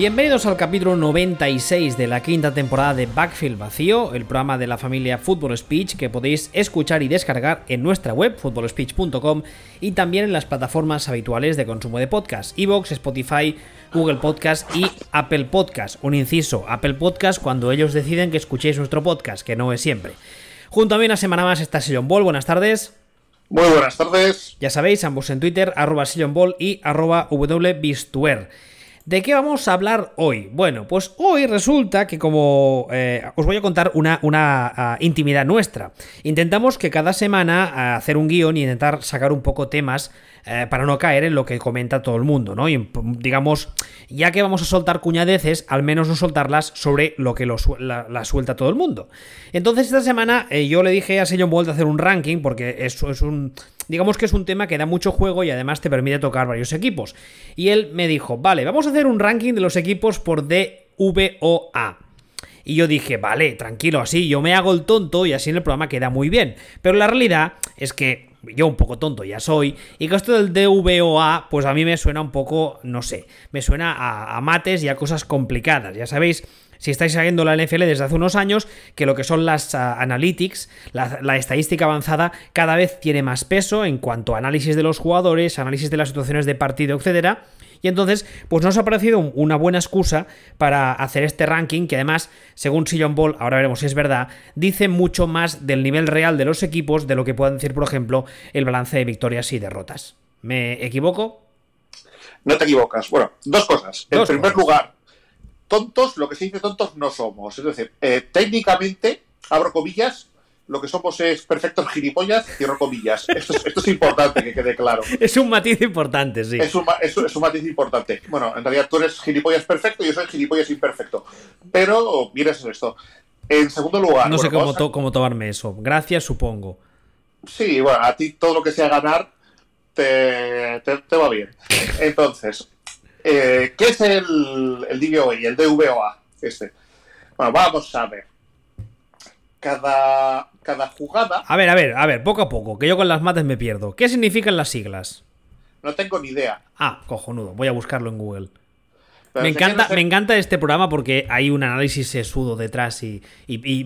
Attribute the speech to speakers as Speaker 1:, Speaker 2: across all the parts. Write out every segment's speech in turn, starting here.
Speaker 1: Bienvenidos al capítulo 96 de la quinta temporada de Backfield Vacío, el programa de la familia Football Speech que podéis escuchar y descargar en nuestra web, footballspeech.com, y también en las plataformas habituales de consumo de podcast, Evox, Spotify, Google Podcast y Apple Podcast. Un inciso, Apple Podcast cuando ellos deciden que escuchéis nuestro podcast, que no es siempre. Junto a mí una semana más está Sillon Ball, buenas tardes.
Speaker 2: Muy buenas tardes.
Speaker 1: Ya sabéis, ambos en Twitter, arroba Ball y arroba wbistuer. ¿De qué vamos a hablar hoy? Bueno, pues hoy resulta que como eh, os voy a contar una, una ah, intimidad nuestra. Intentamos que cada semana ah, hacer un guion y intentar sacar un poco temas eh, para no caer en lo que comenta todo el mundo, ¿no? Y digamos, ya que vamos a soltar cuñadeces, al menos no soltarlas sobre lo que la, suelta todo el mundo. Entonces esta semana eh, yo le dije a Señor Bolt hacer un ranking, porque eso es un... Digamos que es un tema que da mucho juego y además te permite tocar varios equipos. Y él me dijo, vale, vamos a hacer un ranking de los equipos por DVOA. Y yo dije, vale, tranquilo, así yo me hago el tonto y así en el programa queda muy bien. Pero la realidad es que yo un poco tonto ya soy, y que esto del DVOA, pues a mí me suena un poco, no sé, me suena a, mates y a cosas complicadas. Ya sabéis, si estáis siguiendo la NFL desde hace unos años, que lo que son las ah, analytics, la, la, estadística avanzada, cada vez tiene más peso en cuanto a análisis de los jugadores, análisis de las situaciones de partido, etcétera. Y entonces, pues nos ha parecido una buena excusa para hacer este ranking, que además, según Sillon Ball, ahora veremos si es verdad, dice mucho más del nivel real de los equipos de lo que puedan decir, por ejemplo, el balance de victorias y derrotas. ¿Me equivoco?
Speaker 2: No te equivocas. Bueno, dos cosas. en primer lugar, tontos, lo que se dice tontos no somos. Es decir, eh, técnicamente, abro comillas, lo que somos es perfectos gilipollas, cierro comillas. Esto es, importante que quede claro.
Speaker 1: Es un matiz importante, sí.
Speaker 2: Es un, matiz importante. Bueno, en realidad tú eres gilipollas perfecto y yo soy gilipollas imperfecto. Pero, mires esto. En segundo lugar.
Speaker 1: No sé cómo, cómo tomarme eso. Gracias, supongo.
Speaker 2: Sí, bueno, a ti todo lo que sea ganar te, va bien. Entonces, eh, ¿qué es el, el DVOA y el DVOA? Este. Bueno, vamos a ver. Cada, cada jugada.
Speaker 1: A ver, a ver, a ver, poco a poco, que yo con las mates me pierdo. ¿Qué significan las siglas?
Speaker 2: No tengo ni idea.
Speaker 1: Ah, cojonudo, voy a buscarlo en Google. me encanta, me encanta este programa porque hay un análisis sesudo detrás y,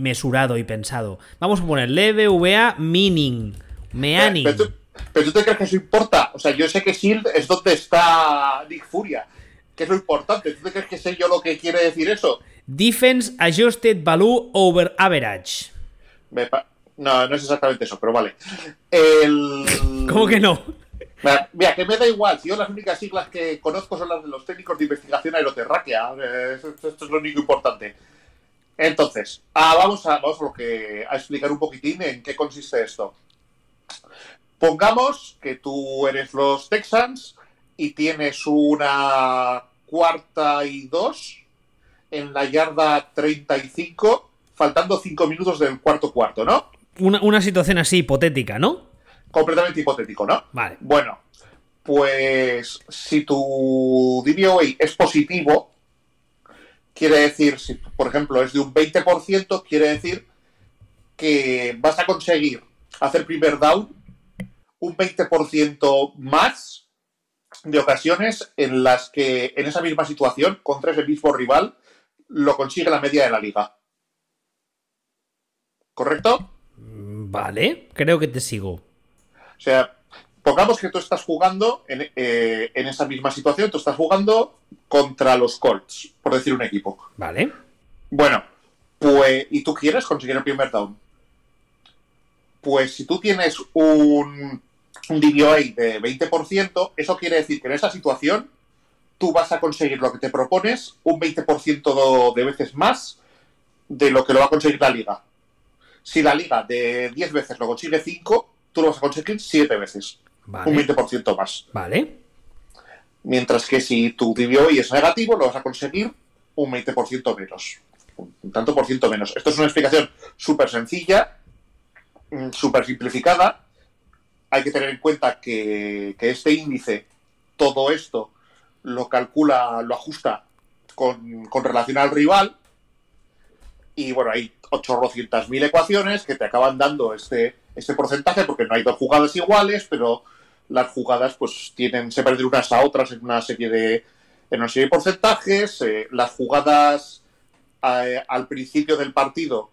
Speaker 1: mesurado y pensado. Vamos a poner LVA meaning. Meaning.
Speaker 2: Pero, pero, tú, te crees que eso importa. O sea, yo sé que Shield es donde está Nick Furia. Que es lo importante. ¿Tú te crees que sé yo lo que quiere decir eso?
Speaker 1: Defense Adjusted Value Over Average.
Speaker 2: No, no es exactamente eso, pero vale. El...
Speaker 1: ¿Cómo que no?
Speaker 2: Mira, que me da igual. Si yo las únicas siglas que conozco son las de los técnicos de investigación aeroterráquea. Esto, es lo único importante. Entonces, ah, vamos, a, vamos a, lo que, a explicar un poquitín en qué consiste esto. Pongamos que tú eres los Texans y tienes una cuarta y dos en la yarda 35 faltando cinco minutos del cuarto cuarto, ¿no?
Speaker 1: Una, situación así hipotética, ¿no?
Speaker 2: Completamente hipotético, ¿no?
Speaker 1: Vale.
Speaker 2: Bueno, pues si tu DVOA es positivo, quiere decir, si por ejemplo es de un 20%, quiere decir que vas a conseguir hacer primer down un 20% más de ocasiones en las que en esa misma situación, contra ese mismo rival, lo consigue la media de la liga. ¿Correcto?
Speaker 1: Vale, creo que te sigo. O
Speaker 2: sea, pongamos que tú estás jugando eh, en, esa misma situación, tú estás jugando contra los Colts, por decir un equipo.
Speaker 1: Vale.
Speaker 2: Bueno, pues, y tú quieres conseguir el primer down. Pues si tú tienes un, un DVOA de 20%, eso quiere decir que en esa situación tú vas a conseguir lo que te propones un 20% de veces más de lo que lo va a conseguir la liga. Si la liga de 10 veces lo consigue 5, tú lo vas a conseguir 7 veces. Un 20% más.
Speaker 1: Vale.
Speaker 2: Mientras que si tu DVOI es negativo, lo vas a conseguir un 20% menos. Un tanto por ciento menos. Esto es una explicación súper sencilla, mm, súper simplificada. Hay que tener en cuenta que, este índice, todo esto, lo calcula, lo ajusta con, con relación al rival. Y bueno, hay 800.000 ecuaciones que te acaban dando este, este porcentaje porque no hay dos jugadas iguales, pero las jugadas pues tienen, se parecen unas a otras en una serie de en una serie de porcentajes, eh, las jugadas eh, al principio del partido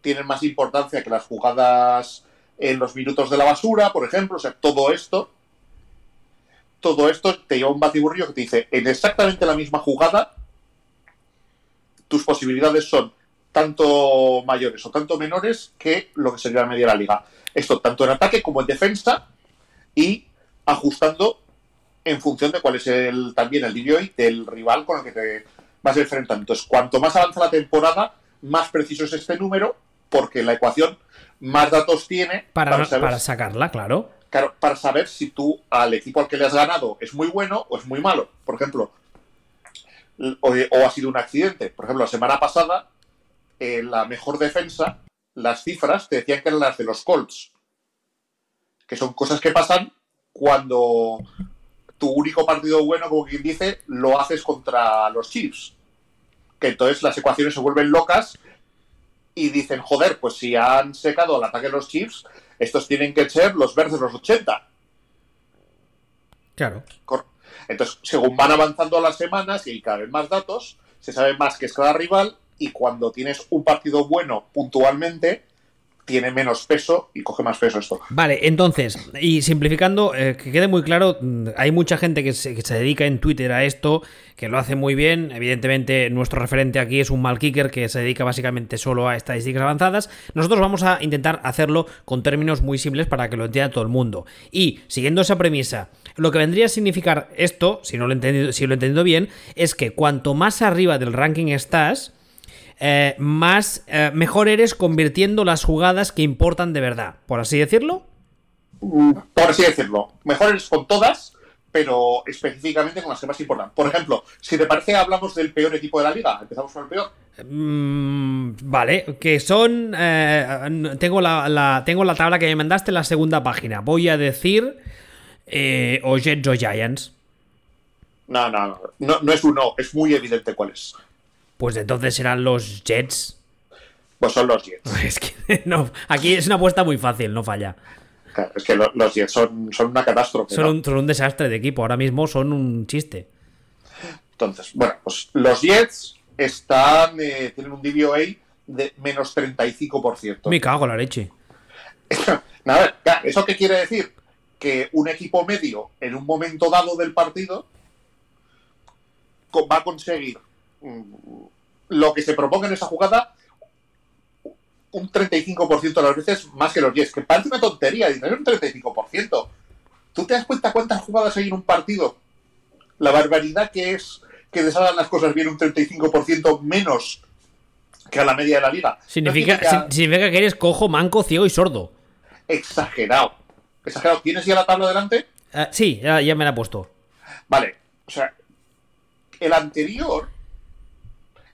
Speaker 2: tienen más importancia que las jugadas en los minutos de la basura, por ejemplo, o sea, todo esto, todo esto te lleva un batiburrillo que te dice, en exactamente la misma jugada, tus posibilidades son tanto mayores o tanto menores que lo que sería la media de la liga. Esto tanto en ataque como en defensa y ajustando en función de cuál es el también el DVOI del rival con el que te vas enfrentando. Entonces, cuanto más avanza la temporada, más preciso es este número, porque la ecuación más datos tiene
Speaker 1: para, para, sacarla, claro.
Speaker 2: Claro, para saber si tú al equipo al que le has ganado es muy bueno o es muy malo. Por ejemplo, o, ha sido un accidente. Por ejemplo, la semana pasada, en la mejor defensa, las cifras te decían que eran las de los Colts. Que son cosas que pasan cuando tu único partido bueno, como quien dice, lo haces contra los Chiefs. Que entonces las ecuaciones se vuelven locas y dicen, joder, pues si han secado el ataque de los Chiefs, estos tienen que ser los verdes de los 80.
Speaker 1: Claro.
Speaker 2: Entonces, según van avanzando las semanas y cada vez más datos, se sabe más que es cada rival y cuando tienes un partido bueno puntualmente, tiene menos peso y coge más peso esto.
Speaker 1: Vale, entonces, y simplificando, eh, que quede muy claro, mm, hay mucha gente que se, dedica en Twitter a esto, que lo hace muy bien. Evidentemente, nuestro referente aquí es un mal kicker que se dedica básicamente solo a estadísticas avanzadas. Nosotros vamos a intentar hacerlo con términos muy simples para que lo entienda todo el mundo. Y siguiendo esa premisa, lo que vendría a significar esto, si no lo he entendido, si lo he entendido bien, es que cuanto más arriba del ranking estás, eh, más eh, mejor eres convirtiendo las jugadas que importan de verdad, por así decirlo.
Speaker 2: Mm, por así decirlo. Mejor eres con todas, pero específicamente con las que más importan. Por ejemplo, si te parece, hablamos del peor equipo de la liga. Empezamos con el peor.
Speaker 1: Mm, vale, que son. Eh, tengo, la, tengo la tabla que me mandaste en la segunda página. Voy a decir. o Jets o Giants.
Speaker 2: No, no, no, no. No es uno, es muy evidente cuál es.
Speaker 1: Pues entonces serán los Jets.
Speaker 2: Pues son los Jets.
Speaker 1: Es que no, aquí es una apuesta muy fácil, no falla.
Speaker 2: es que los Jets son, una catástrofe.
Speaker 1: Son, un, desastre de equipo, ahora mismo son un chiste.
Speaker 2: Entonces, bueno, pues los Jets están eh, tienen un DVOA de menos 35%.
Speaker 1: Me cago en la leche.
Speaker 2: Nada, ¿eso qué quiere decir? Que un equipo medio en un momento dado del partido va a conseguir lo que se proponga en esa jugada un 35% de las veces más que los 10, que parece una tontería, tener un 35%. ¿Tú te das cuenta cuántas jugadas hay en un partido? La barbaridad que es que deshagan las cosas bien un 35% menos que a la media de la liga.
Speaker 1: Significa, significa que eres cojo, manco, ciego y sordo.
Speaker 2: Exagerado. Exagerado. ¿Tienes ya la tabla delante?
Speaker 1: Uh, sí, ya, ya me la he puesto.
Speaker 2: Vale. O sea, el anterior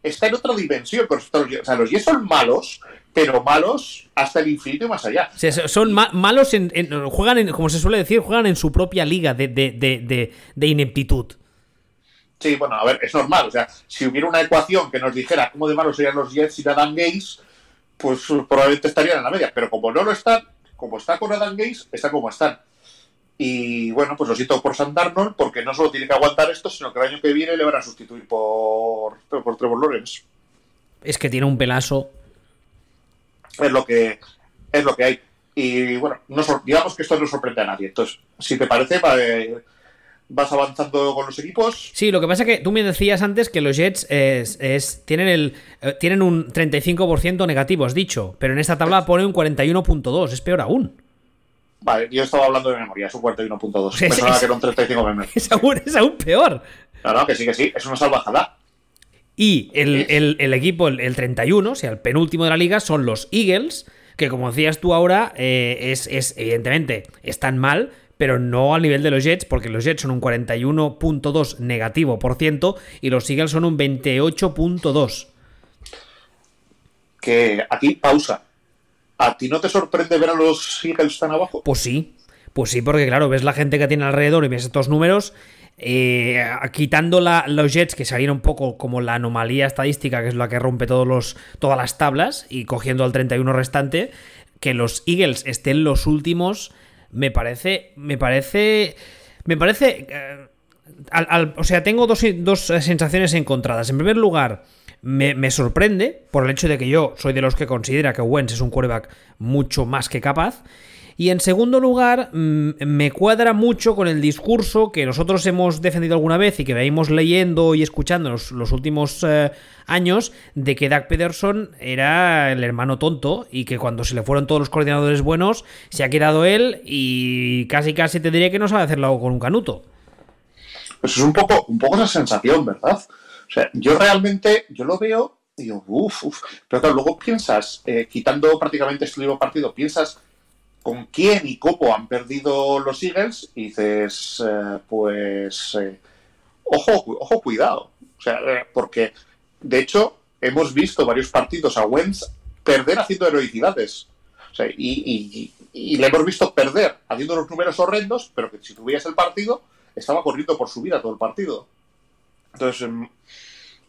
Speaker 2: está en otra dimensión. Pero, o sea, los Jets son malos, pero malos hasta el infinito y más allá.
Speaker 1: son malos, en, juegan, en, como se suele decir, juegan en su propia liga de, de, ineptitud.
Speaker 2: Sí, bueno, a ver, es normal. O sea, si hubiera una ecuación que nos dijera cómo de malos serían los Jets sin Adam Gaze, pues probablemente estarían en la media. Pero como no lo están, como está con Adam Gaze, está como están. Y bueno, pues lo siento por San Darnold, porque no solo tiene que aguantar esto, sino que el año que viene le van a sustituir por, por Trevor Lawrence.
Speaker 1: Es que tiene un pelazo.
Speaker 2: Es lo que, es lo que hay. Y bueno, no, digamos que esto no sorprende a nadie. Entonces, si te parece, vas avanzando con los equipos.
Speaker 1: Sí, lo que pasa es que tú me decías antes que los Jets es, tienen, el, eh, tienen un 35% negativo, has dicho, pero en esta tabla pone un 41.2, es peor aún.
Speaker 2: Vale, yo estaba hablando de memoria, es un 41.2. Pensaba que era un 35 memes.
Speaker 1: Es aún, es aún peor.
Speaker 2: No, que sí, que sí, es una salvajada.
Speaker 1: Y el, equipo, el, 31, o sea, el penúltimo de la liga, son los Eagles, que como decías tú ahora, eh, es, es, evidentemente, están mal, pero no al nivel de los Jets, porque los Jets son un 41.2 negativo por ciento y los Eagles son un 28.2.
Speaker 2: Que aquí, pausa. ¿A ti no te sorprende ver a los Eagles tan abajo?
Speaker 1: Pues sí, pues sí, porque claro, ves la gente que tiene alrededor y ves estos números. Eh, quitando los Jets, que serían un poco como la anomalía estadística, que es la que rompe todos los, todas las tablas, y cogiendo al 31 restante, que los Eagles estén los últimos, me parece. Me parece. Me parece. Eh, o sea, tengo dos, dos, sensaciones encontradas. En primer lugar, me, sorprende por el hecho de que yo soy de los que considera que Wentz es un quarterback mucho más que capaz. Y en segundo lugar, mm, me cuadra mucho con el discurso que nosotros hemos defendido alguna vez y que veíamos leyendo y escuchando los, los últimos eh, años de que Doug Peterson era el hermano tonto y que cuando se le fueron todos los coordinadores buenos, se ha quedado él y casi casi te diría que no sabe hacerlo con un canuto.
Speaker 2: Pues es un poco, un poco esa sensación, ¿verdad? O sea, yo realmente, yo lo veo y digo, uff, uff. Pero claro, luego piensas, eh, quitando prácticamente este último partido, piensas con quién y cómo han perdido los Eagles y dices, eh, pues, eh, ojo, ojo, cuidado. O sea, porque de hecho hemos visto varios partidos a Wentz perder haciendo heroicidades. Sea, y, le hemos visto perder haciendo los números horrendos, pero que si tuvieras el partido, estaba corriendo por su vida todo el partido. Entonces, em,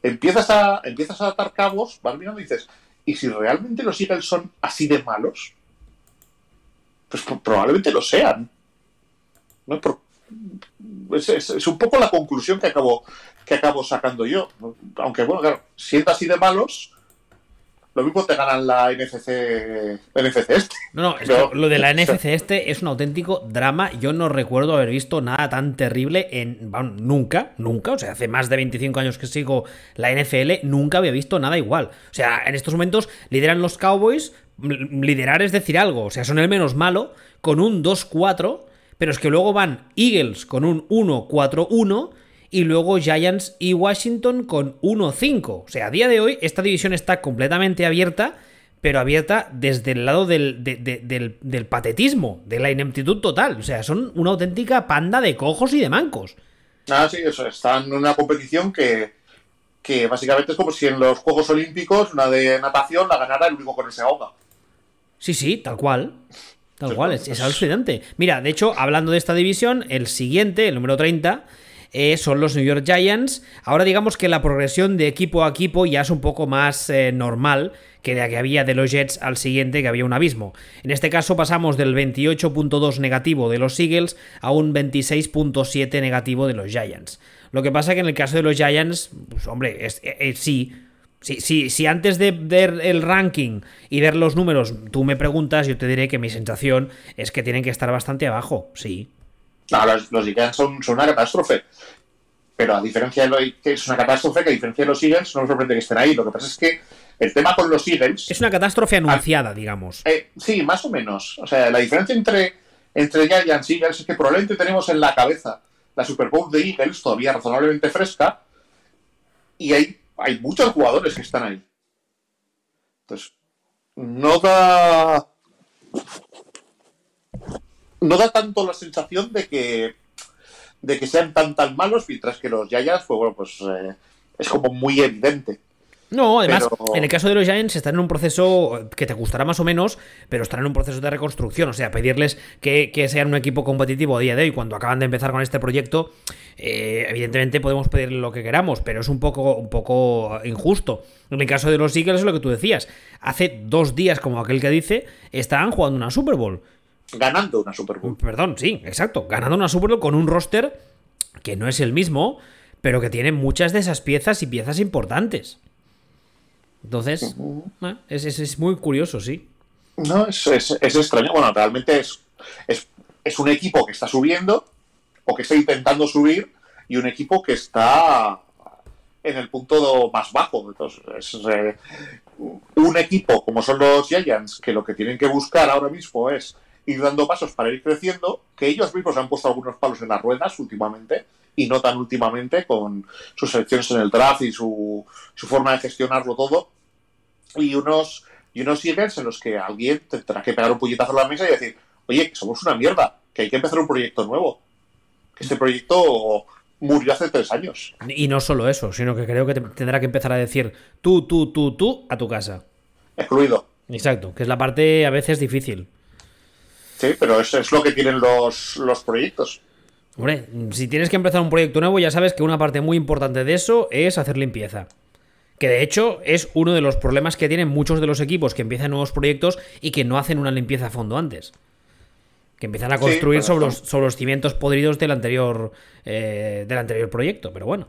Speaker 2: empiezas a, empiezas a atar cabos, vas mirando y dices, ¿y si realmente los Eagles son así de malos? Pues probablemente lo sean. es, un poco la conclusión que acabo, que acabo sacando yo. Aunque, bueno, claro, siendo así de malos, lo mismo te ganan la NFC, NFC este.
Speaker 1: No, no, lo de la NFC este es un auténtico drama. Yo no recuerdo haber visto nada tan terrible en. nunca, nunca. O sea, hace más de 25 años que sigo la NFL, nunca había visto nada igual. O sea, en estos momentos lideran los Cowboys, liderar es decir algo, o sea, son el menos malo, con un 2-4, pero es que luego van Eagles con un 1-4-1 y luego Giants y Washington con 1-5. O sea, a día de hoy esta división está completamente abierta, pero abierta desde el lado del, del, patetismo, de la ineptitud total. O sea, son una auténtica panda de cojos y de mancos.
Speaker 2: Ah, sí, eso, están en una competición que, que básicamente es como si en los Juegos Olímpicos una de natación la ganara el único con ese ahoga.
Speaker 1: Sí, sí, tal cual. Tal cual, es, es alucinante. Mira, de hecho, hablando de esta división, el siguiente, el número 30, eh, son los New York Giants. Ahora digamos que la progresión de equipo a equipo ya es un poco más eh, normal que la que había de los Jets al siguiente, que había un abismo. En este caso pasamos del 28.2 negativo de los Eagles a un 26.7 negativo de los Giants. Lo que pasa que en el caso de los Giants, pues hombre, eh, sí, si, antes de ver el ranking y ver los números tú me preguntas, yo te diré que mi sensación es que tienen que estar bastante abajo, sí.
Speaker 2: No, los, los Giants son, una catástrofe. Pero a diferencia de lo que es una catástrofe, que a diferencia de los Eagles, no me sorprende que estén ahí. Lo que pasa es que el tema con los Eagles.
Speaker 1: Es una catástrofe anunciada, digamos.
Speaker 2: Eh, sí, más o menos. O sea, la diferencia entre, entre Giants y Eagles es que probablemente tenemos en la cabeza la Super Bowl de Eagles todavía razonablemente fresca. Y hay hay muchos jugadores que están ahí. Entonces, no da. No da tanto la sensación de que. de que sean tan tan malos, mientras que los Giants, pues bueno, pues eh, es como muy evidente.
Speaker 1: No, además, en el caso de los Giants están en un proceso que te gustará más o menos, pero están en un proceso de reconstrucción. O sea, pedirles que, sean un equipo competitivo a día de hoy, cuando acaban de empezar con este proyecto, eh, evidentemente podemos pedir lo que queramos, pero es un poco, un poco injusto. En el caso de los Eagles es lo que tú decías. Hace dos días, como aquel que dice, estaban jugando una Super Bowl.
Speaker 2: Ganando una Super Bowl.
Speaker 1: Perdón, sí, exacto. Ganando una Super Bowl con un roster que no es el mismo, pero que tiene muchas de esas piezas y piezas importantes. Entonces, es, muy curioso, sí.
Speaker 2: No, es, extraño. Bueno, realmente es, es, un equipo que está subiendo o que está intentando subir y un equipo que está en el punto más bajo. Entonces, es eh, un equipo como son los Giants, que lo que tienen que buscar ahora mismo es ir dando pasos para ir creciendo, que ellos mismos han puesto algunos palos en las ruedas últimamente, y no tan últimamente con sus selecciones en el draft y su, su forma de gestionarlo todo, y unos, y unos en los que alguien tendrá que pegar un puñetazo a la mesa y decir, oye, que somos una mierda, que hay que empezar un proyecto nuevo. Que este proyecto murió hace tres años.
Speaker 1: Y no solo eso, sino que creo que tendrá que empezar a decir tú, tú, tú, tú a tu casa.
Speaker 2: Excluido.
Speaker 1: Exacto, que es la parte a veces difícil.
Speaker 2: Sí, pero eso es lo que tienen los, los proyectos.
Speaker 1: Hombre, si tienes que empezar un proyecto nuevo, ya sabes que una parte muy importante de eso es hacer limpieza que de hecho es uno de los problemas que tienen muchos de los equipos que empiezan nuevos proyectos y que no hacen una limpieza a fondo antes. Que empiezan a construir sobre, los, sobre, los, cimientos podridos del anterior, eh, del anterior proyecto, pero bueno.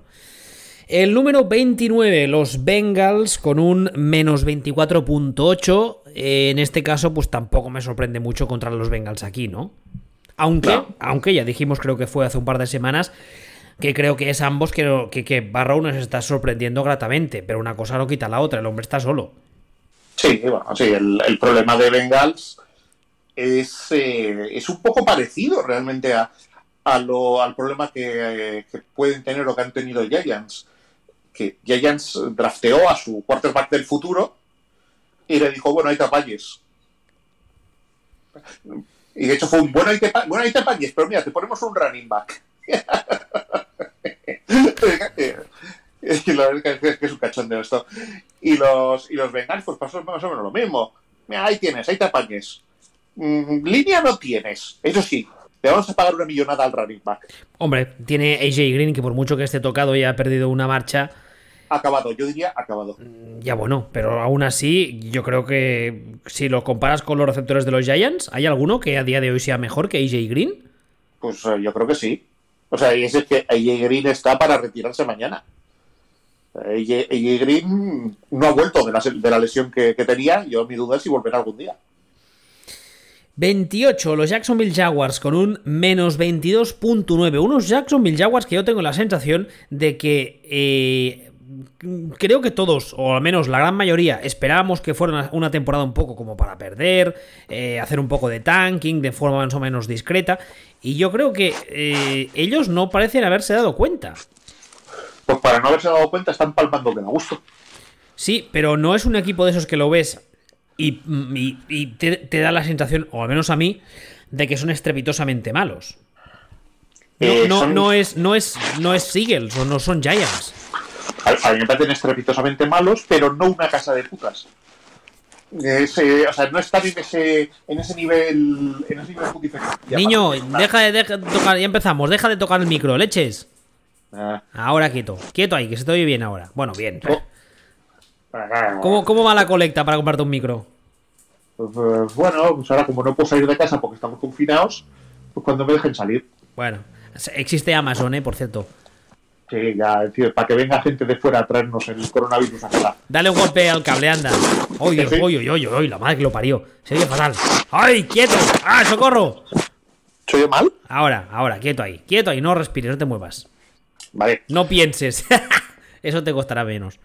Speaker 1: El número 29, los Bengals, con un menos 24.8. en este caso, pues tampoco me sorprende mucho contra los Bengals aquí, ¿no? Aunque, aunque ya dijimos, creo que fue hace un par de semanas, que creo que es ambos que, que, que Barrow nos está sorprendiendo gratamente, pero una cosa no quita la otra, el hombre está solo.
Speaker 2: Sí, bueno, sí, el, el problema de Bengals es, eh, es, un poco parecido realmente a, a lo, al problema que, eh, que, pueden tener o que han tenido Giants. Que Giants drafteó a su quarterback del futuro y le dijo, bueno, ahí te apañes. Y de hecho fue un, bueno, ahí te, bueno, ahí te apañes, pero mira, te ponemos un running back. y la verdad es que es un cachondeo esto. Y los, y los Bengals, pues pasó más o menos lo mismo. Mira, ahí tienes, ahí te apañes. Mm, línea no tienes, eso sí. Te vamos a pagar una millonada al running back.
Speaker 1: Hombre, tiene AJ Green que por mucho que esté tocado y ha perdido una marcha.
Speaker 2: Acabado, yo diría acabado.
Speaker 1: Ya bueno, pero aún así, yo creo que si lo comparas con los receptores de los Giants, ¿hay alguno que a día de hoy sea mejor que AJ Green?
Speaker 2: Pues uh, yo creo que sí. O sea, y es que AJ Green está para retirarse mañana. AJ, AJ Green no ha vuelto de la, de la lesión que, que, tenía. Yo mi duda es si volverá algún día.
Speaker 1: 28, los Jacksonville Jaguars con un menos 22.9. Unos Jacksonville Jaguars que yo tengo la sensación de que eh, creo que todos, o al menos la gran mayoría, esperábamos que fuera una temporada un poco como para perder, eh, hacer un poco de tanking de forma más o menos discreta. Y yo creo que eh, ellos no parecen haberse dado cuenta.
Speaker 2: Pues para no haberse dado cuenta están palmando que da gusto.
Speaker 1: Sí, pero no es un equipo de esos que lo ves y, y, y te, te, da la sensación, o al menos a mí, de que son estrepitosamente malos. No, eh, no, son... no, es, no, es, no es Seagulls o no son Giants.
Speaker 2: A, a, mí me parecen estrepitosamente malos, pero no una casa de putas. Ese, o sea, no están en ese, en ese nivel. En ese nivel
Speaker 1: Niño, deja de, deja de, tocar, ya empezamos, deja de tocar el micro, leches. Ah. Ahora quieto, quieto ahí, que se te oye bien ahora. Bueno, bien. Oh. ¿Cómo, ¿Cómo, va la colecta para comprarte un micro?
Speaker 2: Pues, pues, bueno, pues ahora como no puedo salir de casa porque estamos confinados, pues cuando me dejen salir.
Speaker 1: Bueno, existe Amazon, ¿eh? Por cierto.
Speaker 2: Sí, ya, tío, para que venga gente de fuera a traernos el coronavirus acá.
Speaker 1: Dale un golpe al cable, anda. Oye, ¿Sí? oye, oye, oye, la madre que lo parió. Se oye fatal. ¡Ay, quieto! ¡Ah, socorro!
Speaker 2: ¿Se oye mal?
Speaker 1: Ahora, ahora, quieto ahí. Quieto ahí, no respires, no te muevas.
Speaker 2: Vale.
Speaker 1: No pienses. Eso te costará menos.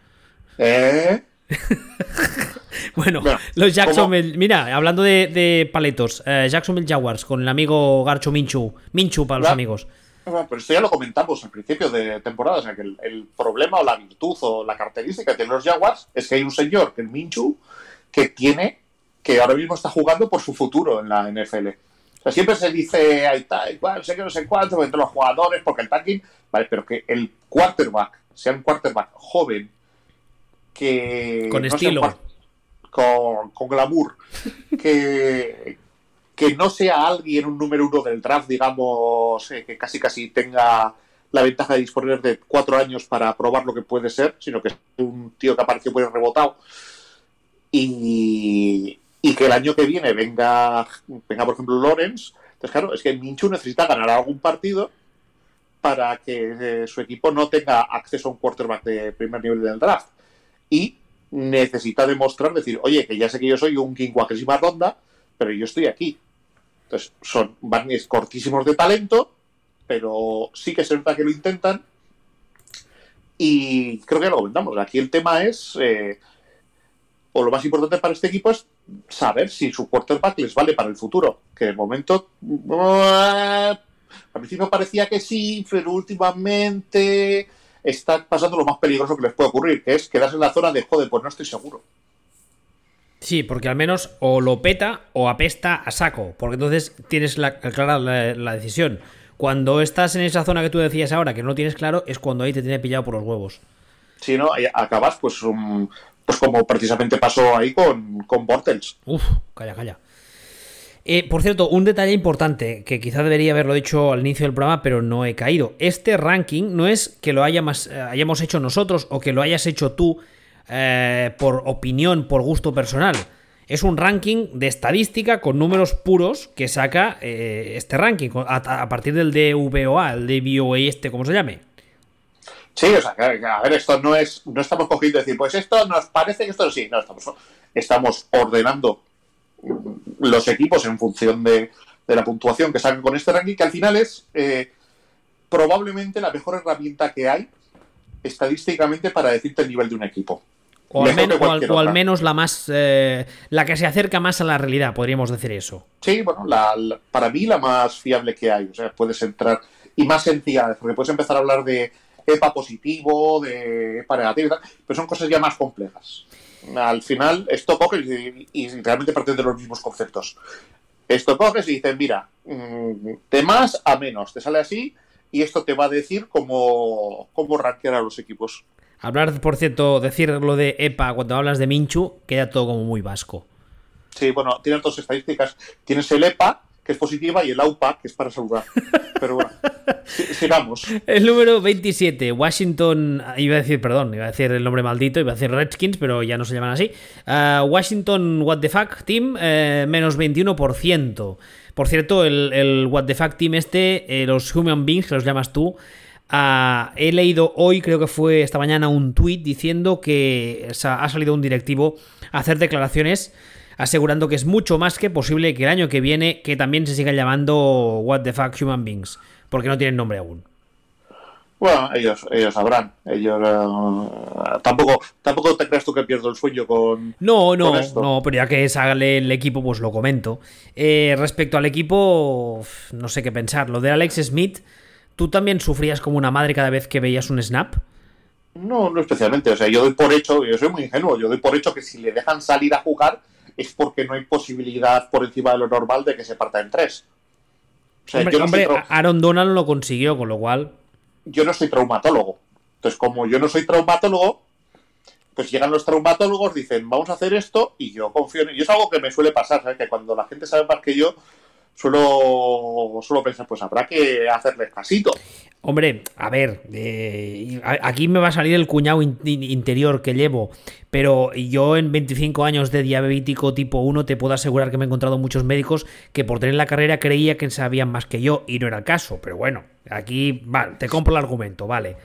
Speaker 2: ¿Eh?
Speaker 1: bueno, los Jacksonville. ¿cómo? Mira, hablando de, de paletos, eh, Jacksonville Jaguars con el amigo Garcho Minchu. Minchu para los amigos.
Speaker 2: Bueno, pero esto ya lo comentamos al principio de temporada. O sea, que el, el, problema o la virtud o la característica tienen los Jaguars es que hay un señor, que es Minchu, que tiene. que ahora mismo está jugando por su futuro en la NFL. O sea, siempre se dice, ahí está, igual, sé que no sé cuánto, entre los jugadores, porque el tanking. Vale, pero que el quarterback sea un quarterback joven que
Speaker 1: con no estilo
Speaker 2: sea, con, con, glamour que, que no sea alguien un número uno del draft digamos eh, que casi casi tenga la ventaja de disponer de cuatro años para probar lo que puede ser sino que es un tío que apareció por el rebotado y, y que el año que viene venga venga por ejemplo Lawrence. Entonces claro es que Minchu necesita ganar algún partido para que eh, su equipo no tenga acceso a un quarterback de primer nivel del draft. Y necesita demostrar, decir, oye, que ya sé que yo soy un quincuagésima ronda, pero yo estoy aquí. Entonces, son barnies cortísimos de talento, pero sí que se nota que lo intentan. Y creo que lo comentamos. Aquí el tema es, eh, o lo más importante para este equipo es saber si su quarterback les vale para el futuro. Que de momento, al principio parecía que sí, pero últimamente está pasando lo más peligroso que les puede ocurrir, que es quedarse en la zona de joder, pues no estoy seguro.
Speaker 1: Sí, porque al menos o lo peta o apesta a saco, porque entonces tienes la, clara la, la, decisión. Cuando estás en esa zona que tú decías ahora, que no tienes claro, es cuando ahí te tiene pillado por los huevos.
Speaker 2: Sí, ¿no? acabas pues, um, pues como precisamente pasó ahí con, con Bortels.
Speaker 1: Uf, calla, calla. Eh, por cierto, un detalle importante que quizá debería haberlo dicho al inicio del programa, pero no he caído. Este ranking no es que lo eh, hayamos hecho nosotros o que lo hayas hecho tú eh, por opinión, por gusto personal. Es un ranking de estadística con números puros que saca eh, este ranking a, partir del DVOA, el DVOA este, como se llame.
Speaker 2: Sí, o sea, a ver, esto no es, no estamos cogiendo decir, pues esto nos parece que esto sí, no, estamos, estamos ordenando los equipos en función de, la puntuación que sacan con este ranking, que al final es eh, probablemente la mejor herramienta que hay estadísticamente para decirte el nivel de un equipo.
Speaker 1: O al, menos, la más eh, la que se acerca más a la realidad, podríamos decir eso.
Speaker 2: Sí, bueno, para mí la más fiable que hay. O sea, puedes entrar y más sencilla, porque puedes empezar a hablar de EPA positivo, de EPA negativo y tal, pero son cosas ya más complejas. Al final, esto coges y, realmente parten de los mismos conceptos. Esto coges y dices, mira, mm, de más a menos, te sale así y esto te va a decir cómo, cómo rankear a los equipos.
Speaker 1: Hablar, por cierto, decir lo de EPA cuando hablas de Minchu, queda todo como muy vasco.
Speaker 2: Sí, bueno, tienes dos estadísticas. Tienes el EPA, que es positiva, y el AUPA, que es para saludar. Pero bueno, sigamos.
Speaker 1: El número 27, Washington, iba a decir, perdón, iba a decir el nombre maldito, iba a decir Redskins, pero ya no se llaman así. Ah, Washington What the Fuck Team, eh, menos 21%. Por cierto, el, What the Fuck Team este, eh, los Human Beings, que los llamas tú, Ah, he leído hoy, creo que fue esta mañana, un tuit diciendo que ha salido un directivo a hacer declaraciones asegurando que es mucho más que posible que el año que viene que también se sigan llamando What the fuck Human Beings, porque no tienen nombre aún.
Speaker 2: Bueno, ellos, ellos sabrán. Ellos eh, tampoco, tampoco te creas tú que pierdo el sueño con.
Speaker 1: No, no, no, pero ya que sale el equipo, pues lo comento. Eh, respecto al equipo, no sé qué pensar. Lo de Alex Smith ¿Tú también sufrías como una madre cada vez que veías un snap?
Speaker 2: No, no especialmente. O sea, yo doy por hecho, yo soy muy ingenuo, yo doy por hecho que si le dejan salir a jugar es porque no hay posibilidad por encima de lo normal de que se parta en tres.
Speaker 1: O sea, hombre, yo no Aaron Donald lo consiguió, con lo cual.
Speaker 2: Yo no soy traumatólogo. Entonces, como yo no soy traumatólogo, pues llegan los traumatólogos, dicen, vamos a hacer esto, y yo confío en. Y es algo que me suele pasar, ¿sabes? Que cuando la gente sabe más que yo, suelo, suelo pensar, pues habrá que hacerle casito.
Speaker 1: Hombre, a ver, eh, aquí me va a salir el cuñado interior que llevo, pero yo en 25 años de diabético tipo 1 te puedo asegurar que me he encontrado muchos médicos que por tener la carrera creía que sabían más que yo y no era el caso, pero bueno, aquí, vale, te compro el argumento, vale.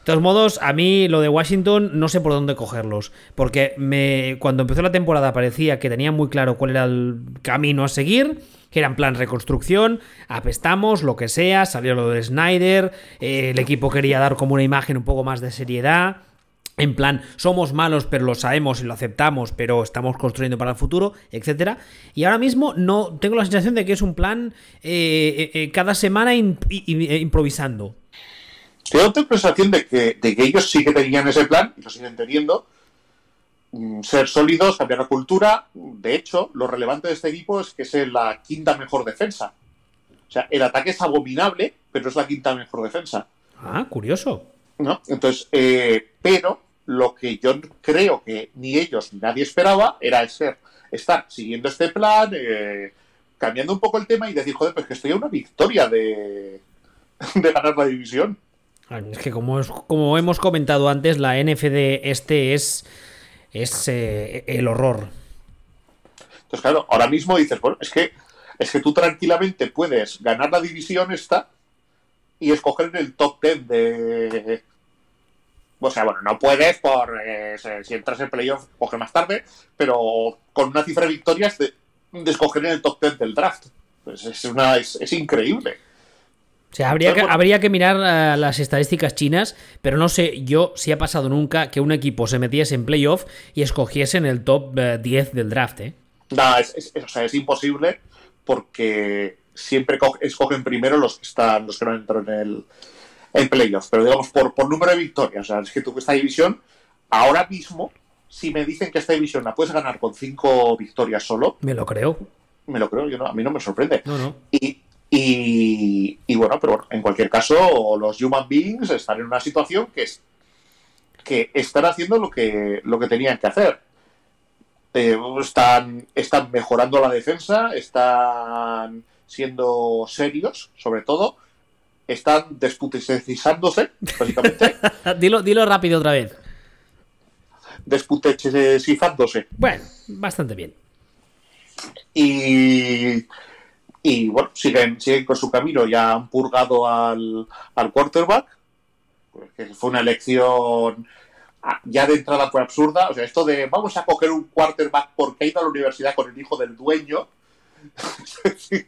Speaker 1: De todos modos, a mí lo de Washington no sé por dónde cogerlos, porque me, cuando empezó la temporada parecía que tenía muy claro cuál era el camino a seguir que era en plan reconstrucción, apestamos, lo que sea, salió lo de Snyder, eh, el equipo quería dar como una imagen un poco más de seriedad. En plan, somos malos, pero lo sabemos y lo aceptamos, pero estamos construyendo para el futuro, etcétera. Y ahora mismo no tengo la sensación de que es un plan eh, eh, cada semana improvisando.
Speaker 2: Tengo la sensación de que, de que ellos sí que tenían ese plan y lo siguen teniendo, Mm, ser sólidos, cambiar la cultura. De hecho, lo relevante de este equipo es que es la quinta mejor defensa. O sea, el ataque es abominable, pero es la quinta mejor defensa.
Speaker 1: Ah, curioso.
Speaker 2: ¿No? Entonces, eh, pero lo que yo creo que ni ellos ni nadie esperaba era ser, estar siguiendo este plan, eh, cambiando un poco el tema y decir, joder, pues que estoy a una victoria de, de ganar la división.
Speaker 1: Es que como, como hemos comentado antes, la NFD este es es eh, el horror.
Speaker 2: Entonces, claro, ahora mismo dices, bueno, es que, es que tú tranquilamente puedes ganar la división esta y escoger en el top 10 de... O sea, bueno, no puedes por... Eh, si entras en playoff, coge más tarde, pero con una cifra de victorias de, escoger en el top 10 del draft. Pues es, una, es increíble.
Speaker 1: O sea, habría que, habría que mirar eh, las estadísticas chinas, pero no sé yo si ha pasado nunca que un equipo se metiese en playoff y escogiese en el top 10 eh, del draft, ¿eh?
Speaker 2: No, es, o sea, es imposible porque siempre escogen primero los que están, los que no entran en el en playoff. Pero digamos, por, por número de victorias. O sea, es que tú esta división, ahora mismo, si me dicen que esta división la puedes ganar con cinco victorias solo.
Speaker 1: Me lo creo.
Speaker 2: Me lo creo, yo no, a mí no me sorprende.
Speaker 1: No, no.
Speaker 2: Y, y, bueno, pero en cualquier caso, los human beings están en una situación que es que están haciendo lo que, lo que tenían que hacer. Eh, están, están mejorando la defensa, están siendo serios, sobre todo, están desputecizándose, básicamente.
Speaker 1: dilo, dilo rápido otra vez.
Speaker 2: Desputecizándose.
Speaker 1: Bueno, bastante bien.
Speaker 2: Y, y bueno, siguen, siguen con su camino. Ya han purgado al, al quarterback, pues, que fue una elección ah, ya de entrada fue absurda. O sea, esto de vamos a coger un quarterback porque ha ido a la universidad con el hijo del dueño.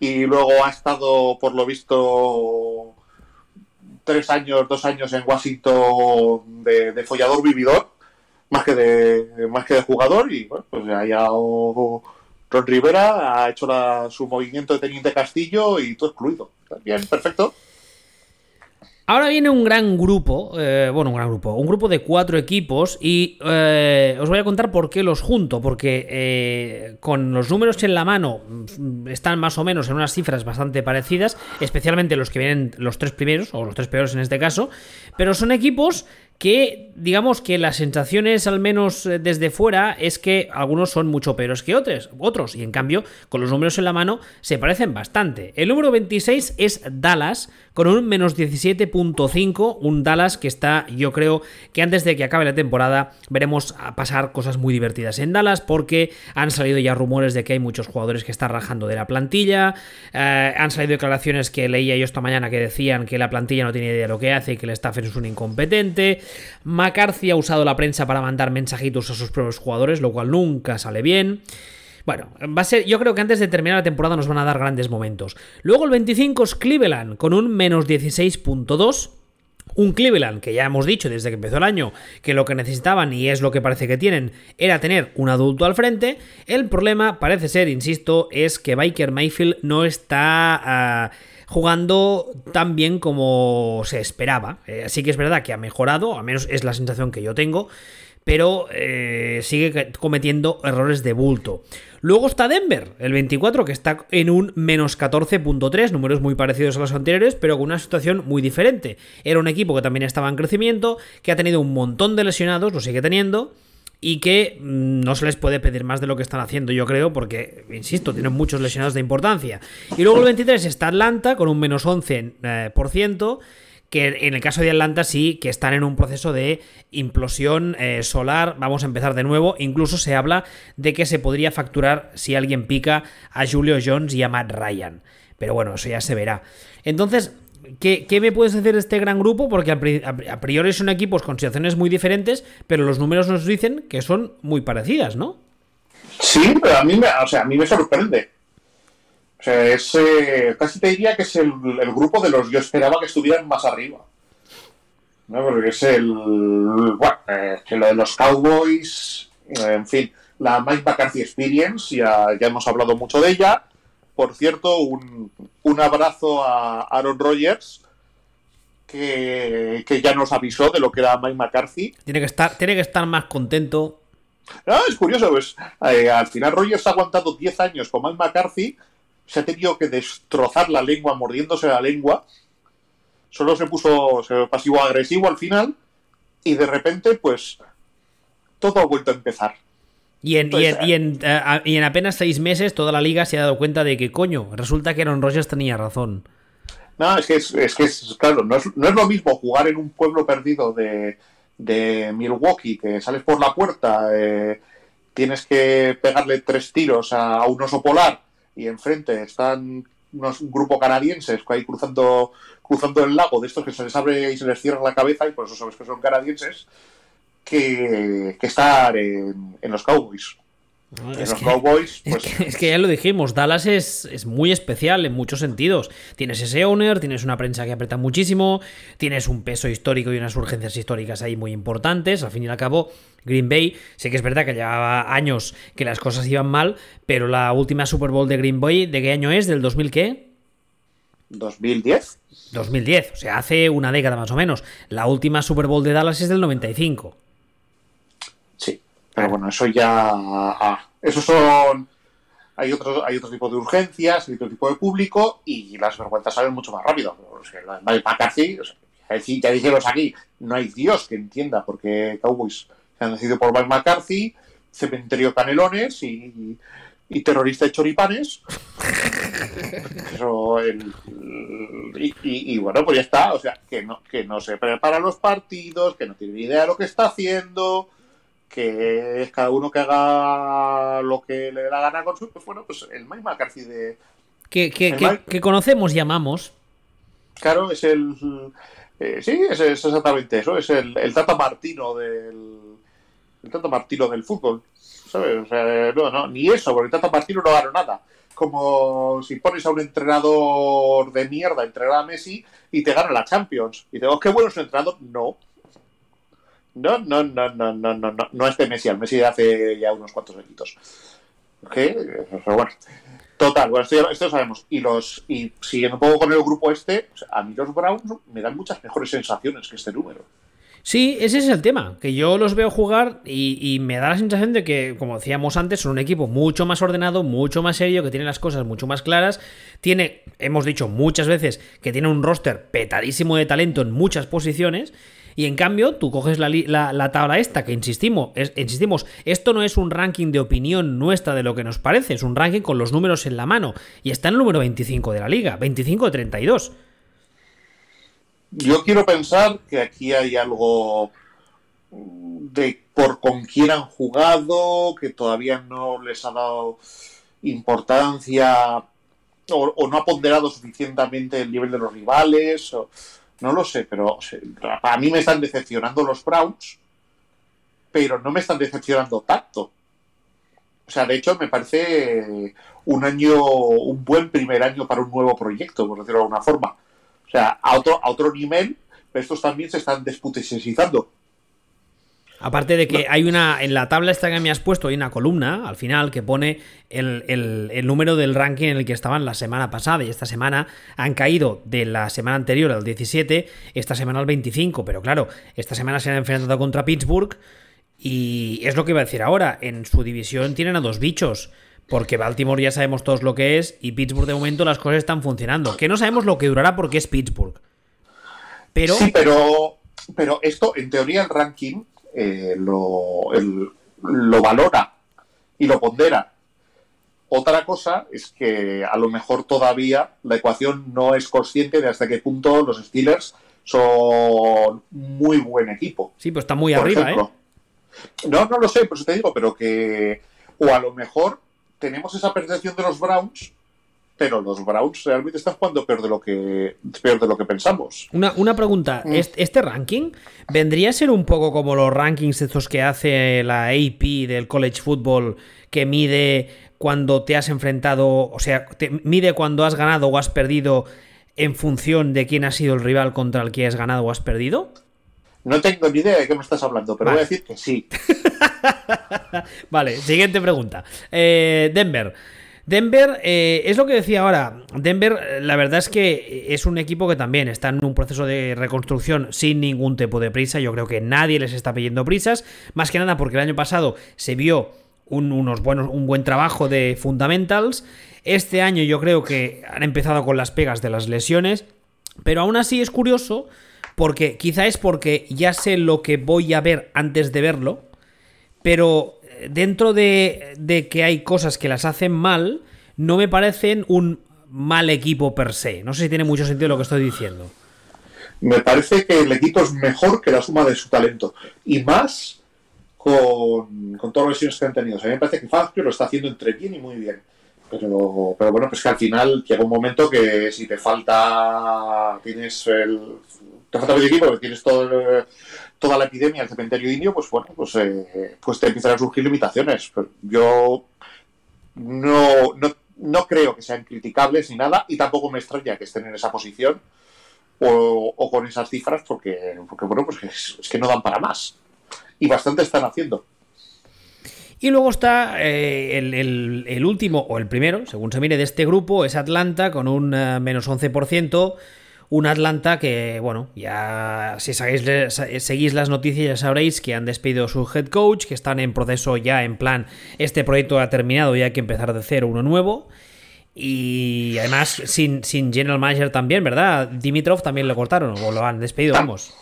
Speaker 2: y luego ha estado, por lo visto, tres años, dos años en Washington de, follador vividor, más que de más que de jugador, y bueno, pues allá Ron Rivera ha hecho su movimiento de Teniente Castillo y todo excluido. Bien, perfecto.
Speaker 1: Ahora viene un gran grupo, eh, bueno, un gran grupo, un grupo de cuatro equipos y eh, os voy a contar por qué los junto, porque eh, con los números en la mano mm, están más o menos en unas cifras bastante parecidas, especialmente los que vienen los tres primeros, o los tres peores en este caso, pero son equipos que digamos que las sensaciones, al menos eh, desde fuera, es que algunos son mucho peores que otros, otros, y en cambio, con los números en la mano, se parecen bastante. El número 26 es Dallas, con un menos 17.5, un Dallas que está, yo creo que antes de que acabe la temporada, veremos pasar cosas muy divertidas en Dallas, porque han salido ya rumores de que hay muchos jugadores que están rajando de la plantilla, eh, han salido declaraciones que leía yo esta mañana que decían que la plantilla no tiene idea de lo que hace y que el staff es un incompetente, McCarthy ha usado la prensa para mandar mensajitos a sus propios jugadores, lo cual nunca sale bien. Bueno, va a ser, yo creo que antes de terminar la temporada nos van a dar grandes momentos. Luego el 25 es Cleveland con un menos 16.2. Un Cleveland que ya hemos dicho desde que empezó el año que lo que necesitaban y es lo que parece que tienen era tener un adulto al frente. El problema parece ser, insisto, es que Biker Mayfield no está... Ah, jugando tan bien como se esperaba. Eh, sí que es verdad que ha mejorado, al menos es la sensación que yo tengo, pero eh, sigue cometiendo errores de bulto. Luego está Denver, el 24, que está en un menos 14.3, números muy parecidos a los anteriores, pero con una situación muy diferente. Era un equipo que también estaba en crecimiento, que ha tenido un montón de lesionados, lo sigue teniendo, y que mm, no se les puede pedir más de lo que están haciendo, yo creo, porque, insisto, tienen muchos lesionados de importancia. Y luego el 23 está Atlanta con un menos 11%, eh, que en el caso de Atlanta sí que están en un proceso de implosión eh, solar, vamos a empezar de nuevo, incluso se habla de que se podría facturar si alguien pica a Julio Jones y a Matt Ryan. Pero bueno, eso ya se verá. Entonces, ¿Qué, me puedes decir de este gran grupo? Porque a priori son equipos con situaciones muy diferentes, pero los números nos dicen que son muy parecidas, ¿no?
Speaker 2: Sí, pero a mí me, o sea, a mí me sorprende. O sea, es, eh, casi te diría que es el, grupo de los yo esperaba que estuvieran más arriba. ¿no? Porque es el. Bueno, eh, que lo de los Cowboys, eh, en fin, la Mike McCarthy Experience, ya, ya hemos hablado mucho de ella. Por cierto, un, abrazo a Aaron Rodgers, que, ya nos avisó de lo que era Mike McCarthy.
Speaker 1: Tiene que estar, tiene que estar más contento.
Speaker 2: Ah, es curioso, pues eh, al final Rodgers ha aguantado 10 años con Mike McCarthy, se ha tenido que destrozar la lengua, mordiéndose la lengua. Solo se puso pasivo-agresivo al final y de repente, pues, todo ha vuelto a empezar.
Speaker 1: Y en, y, en, eh, y, en, apenas seis meses toda la liga se ha dado cuenta de que, coño, resulta que Aaron Rodgers tenía razón.
Speaker 2: No, es que es, es, que es claro, no es, no es, lo mismo jugar en un pueblo perdido de, de Milwaukee, que sales por la puerta, eh, tienes que pegarle tres tiros a, un oso polar y enfrente están unos, un grupo canadienses ahí cruzando, cruzando el lago, de estos que se les abre y se les cierra la cabeza y por eso sabes que son canadienses que, estar en, los Cowboys.
Speaker 1: En los Cowboys, pues... es, que, ya lo dijimos, Dallas es, muy especial en muchos sentidos. Tienes ese owner, tienes una prensa que aprieta muchísimo, tienes un peso histórico y unas urgencias históricas ahí muy importantes. Al fin y al cabo, Green Bay, sé que es verdad que llevaba años que las cosas iban mal, pero la última Super Bowl de Green Bay, ¿de qué año es? ¿Del 2000 qué?
Speaker 2: 2010.
Speaker 1: 2010, o sea, hace una década más o menos. La última Super Bowl de Dallas es del 95.
Speaker 2: Pero bueno, eso ya. Ah, esos son. Hay otro, hay otro tipo de urgencias, hay otro tipo de público y las vergüenzas salen mucho más rápido. O sea, McCarthy, o ya dijimos aquí, no hay Dios que entienda porque Cowboys se han decidido por Mike McCarthy, cementerio canelones y, y terrorista de choripanes. Eso, el, y, y, bueno, pues ya está. O sea, que no, que no se prepara los partidos, que no tiene ni idea de lo que está haciendo que es cada uno que haga lo que le dé la gana con su, pues bueno, pues el Mike McCarthy de...
Speaker 1: Que, que, que, que conocemos y amamos.
Speaker 2: Claro, es el... Eh, sí, es, es, exactamente eso, es el, el Tata Martino del... El Tata Martino del fútbol, ¿sabes? O sea, no, no, ni eso, porque el Tata Martino no ganó nada. Como si pones a un entrenador de mierda, entrenar a Messi y te gana la Champions. Y digo, oh, qué bueno es un entrenador. No, no, no, no, no, no, no, no, no es de Messi, al Messi de hace ya unos cuantos añitos. ¿Qué? Pero bueno. Total, bueno, esto, esto lo sabemos. Y los y siguiendo un poco con el grupo este, a mí los Browns me dan muchas mejores sensaciones que este número.
Speaker 1: Sí, ese es el tema, que yo los veo jugar y, y, me da la sensación de que, como decíamos antes, son un equipo mucho más ordenado, mucho más serio, que tiene las cosas mucho más claras. Tiene, hemos dicho muchas veces, que tiene un roster petadísimo de talento en muchas posiciones. Y en cambio, tú coges la, la, la tabla esta, que insistimos, insistimos, esto no es un ranking de opinión nuestra de lo que nos parece, es un ranking con los números en la mano. Y está en el número 25 de la liga, 25 de 32.
Speaker 2: Yo quiero pensar que aquí hay algo de por con quién han jugado, que todavía no les ha dado importancia o, o no ha ponderado suficientemente el nivel de los rivales. O, no lo sé, pero para mí me están decepcionando los Browns, pero no me están decepcionando tanto. O sea, de hecho, me parece un año, un buen primer año para un nuevo proyecto, por decirlo de alguna forma. O sea, a otro, a otro nivel, estos también se están desputesizando.
Speaker 1: Aparte de que hay una. En la tabla esta que me has puesto, hay una columna al final que pone el, el, el, número del ranking en el que estaban la semana pasada. Y esta semana han caído de la semana anterior al 17, esta semana al 25. Pero claro, esta semana se han enfrentado contra Pittsburgh. Y es lo que iba a decir ahora. En su división tienen a dos bichos. Porque Baltimore ya sabemos todos lo que es. Y Pittsburgh de momento las cosas están funcionando. Que no sabemos lo que durará porque es Pittsburgh. Pero.
Speaker 2: Sí, pero. Pero esto, en teoría, el ranking eh, lo, el, lo, valora y lo pondera. Otra cosa es que a lo mejor todavía la ecuación no es consciente de hasta qué punto los Steelers son muy buen equipo.
Speaker 1: Sí, pues está muy Por arriba, ejemplo.
Speaker 2: ¿eh? No, no lo sé, por eso te digo, pero que. O a lo mejor tenemos esa percepción de los Browns pero los Browns realmente están jugando peor de lo que, peor de lo que pensamos.
Speaker 1: Una, una pregunta, mm. ¿este ranking vendría a ser un poco como los rankings estos que hace la AP del college football que mide cuando te has enfrentado, o sea, te mide cuando has ganado o has perdido en función de quién ha sido el rival contra el que has ganado o has perdido?
Speaker 2: No tengo ni idea de qué me estás hablando, pero vale. voy a decir que sí.
Speaker 1: vale, siguiente pregunta. Eh, Denver. Denver, eh, es lo que decía ahora. Denver, la verdad es que es un equipo que también está en un proceso de reconstrucción sin ningún tipo de prisa. Yo creo que nadie les está pidiendo prisas. Más que nada porque el año pasado se vio un, unos buenos, un buen trabajo de fundamentals. Este año yo creo que han empezado con las pegas de las lesiones. Pero aún así es curioso porque quizá es porque ya sé lo que voy a ver antes de verlo. Pero dentro de, de, que hay cosas que las hacen mal, no me parecen un mal equipo per se. No sé si tiene mucho sentido lo que estoy diciendo.
Speaker 2: Me parece que el equipo es mejor que la suma de su talento. Y más con, con todas las lesiones que han tenido. A mí me parece que Fazio lo está haciendo entre bien y muy bien. Pero, pero bueno, pues que al final llega un momento que si te falta, tienes el, te falta el equipo, tienes todo el, toda la epidemia del cementerio indio, pues bueno, pues, eh, pues te empiezan a surgir limitaciones. Pero yo no, no, no, creo que sean criticables ni nada, y tampoco me extraña que estén en esa posición o, con esas cifras, porque, porque bueno, pues es, que no dan para más. Y bastante están haciendo.
Speaker 1: Y luego está eh, el, el, el, último, o el primero, según se mire, de este grupo, es Atlanta, con un uh, menos 11%. Un Atlanta que, bueno, ya si seguís, las noticias ya sabréis que han despedido a su head coach, que están en proceso ya en plan, este proyecto ha terminado y hay que empezar de cero uno nuevo. Y además sin, sin general manager también, ¿verdad? Dimitrov también lo cortaron o lo han despedido, vamos.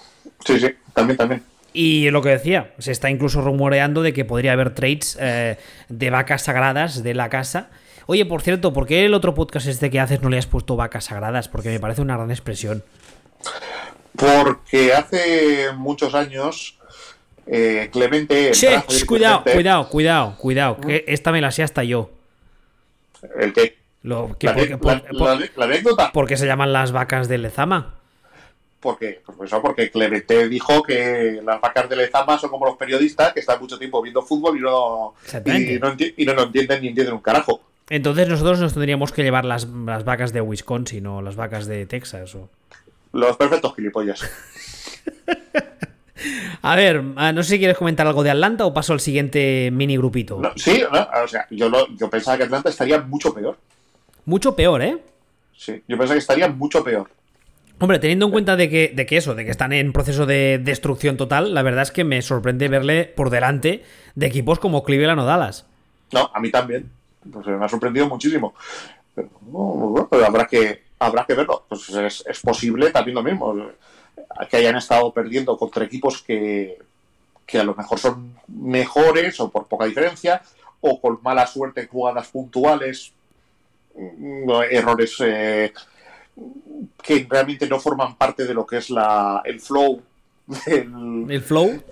Speaker 2: Sí, sí, también, también.
Speaker 1: Y lo que decía, se está incluso rumoreando de que podría haber trades eh, de vacas sagradas de la casa. Oye, por cierto, ¿por qué el otro podcast este que haces no le has puesto vacas sagradas? Porque me parece una gran expresión.
Speaker 2: Porque hace muchos años eh, Clemente. Del
Speaker 1: cuidado,
Speaker 2: Clemente,
Speaker 1: cuidado, cuidado, cuidado, que esta me la sé hasta yo.
Speaker 2: El
Speaker 1: Lo, que
Speaker 2: la,
Speaker 1: porque,
Speaker 2: la-
Speaker 1: por-
Speaker 2: la-
Speaker 1: por-
Speaker 2: la anécdota.
Speaker 1: porque se llaman las vacas de Lezama.
Speaker 2: Porque, pues eso, porque Clemente dijo que las vacas de Lezama son como los periodistas que están mucho tiempo viendo fútbol y no, y no, y no lo entienden ni entienden un carajo.
Speaker 1: Entonces nosotros nos tendríamos que llevar las, las vacas de Wisconsin o las vacas de Texas. O...
Speaker 2: Los perfectos gilipollas.
Speaker 1: A ver, ah, no sé si quieres comentar algo de Atlanta o paso al siguiente mini grupito.
Speaker 2: No, sí, no, o sea, yo, lo- yo pensaba que Atlanta estaría mucho peor.
Speaker 1: Mucho peor, ¿eh?
Speaker 2: Sí, yo pensaba que estaría mucho peor.
Speaker 1: Hombre, teniendo en cuenta de que, de que eso, de que están en proceso de destrucción total, la verdad es que me sorprende verle por delante de equipos como Cleveland o Dallas.
Speaker 2: No, a mí también. Pues me ha sorprendido muchísimo. Habrá que habrá que verlo. Pues es, es posible también lo mismo. Que hayan estado perdiendo contra equipos que, que a lo mejor son mejores o por poca diferencia, o con mala suerte en jugadas puntuales, mm, errores eh, que realmente no forman parte de lo que es la, el flow
Speaker 1: El flow,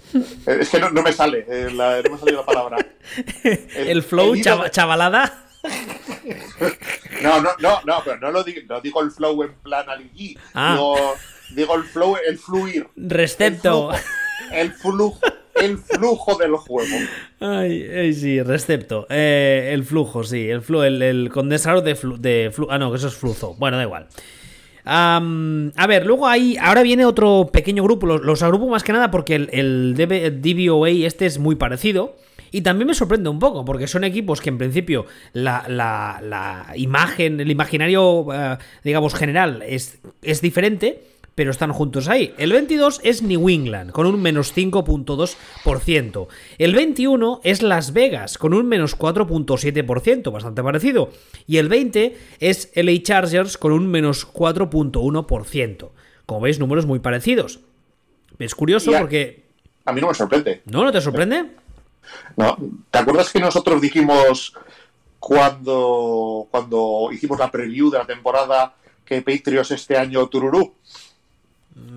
Speaker 2: es que no, no me sale, eh, la- no me sale la palabra.
Speaker 1: el, flow, chavalada.
Speaker 2: No, no, no, no, pero no lo digo, no digo el flow en plan Ali
Speaker 1: Ah.
Speaker 2: Digo, digo el flow, el fluir.
Speaker 1: Recepto.
Speaker 2: El flujo, el flujo del juego.
Speaker 1: Ay, ay, sí, recepto. Eh, el flujo, sí. El, flu, el, el condensador de, flu, de flu- Ah, no, que eso es flujo. Bueno, da igual. A ver, luego ahí. Ahora viene otro pequeño grupo. Los, agrupo más que nada porque el, el DB DVOA este es muy parecido. Y también me sorprende un poco, porque son equipos que en principio la, la- la imagen, el imaginario, eh, digamos, general es, es diferente, pero están juntos ahí. El 22 es New England, con un menos 5.2%. El 21 es Las Vegas, con un menos 4.7%, bastante parecido. Y el 20 es LA Chargers, con un menos 4.1%. Como veis, números muy parecidos. Es curioso porque...
Speaker 2: A mí no me sorprende.
Speaker 1: ¿No? ¿No te sorprende?
Speaker 2: ¿no? ¿Te acuerdas que nosotros dijimos cuando, cuando hicimos la preview de la temporada que Patriots este año Tururú?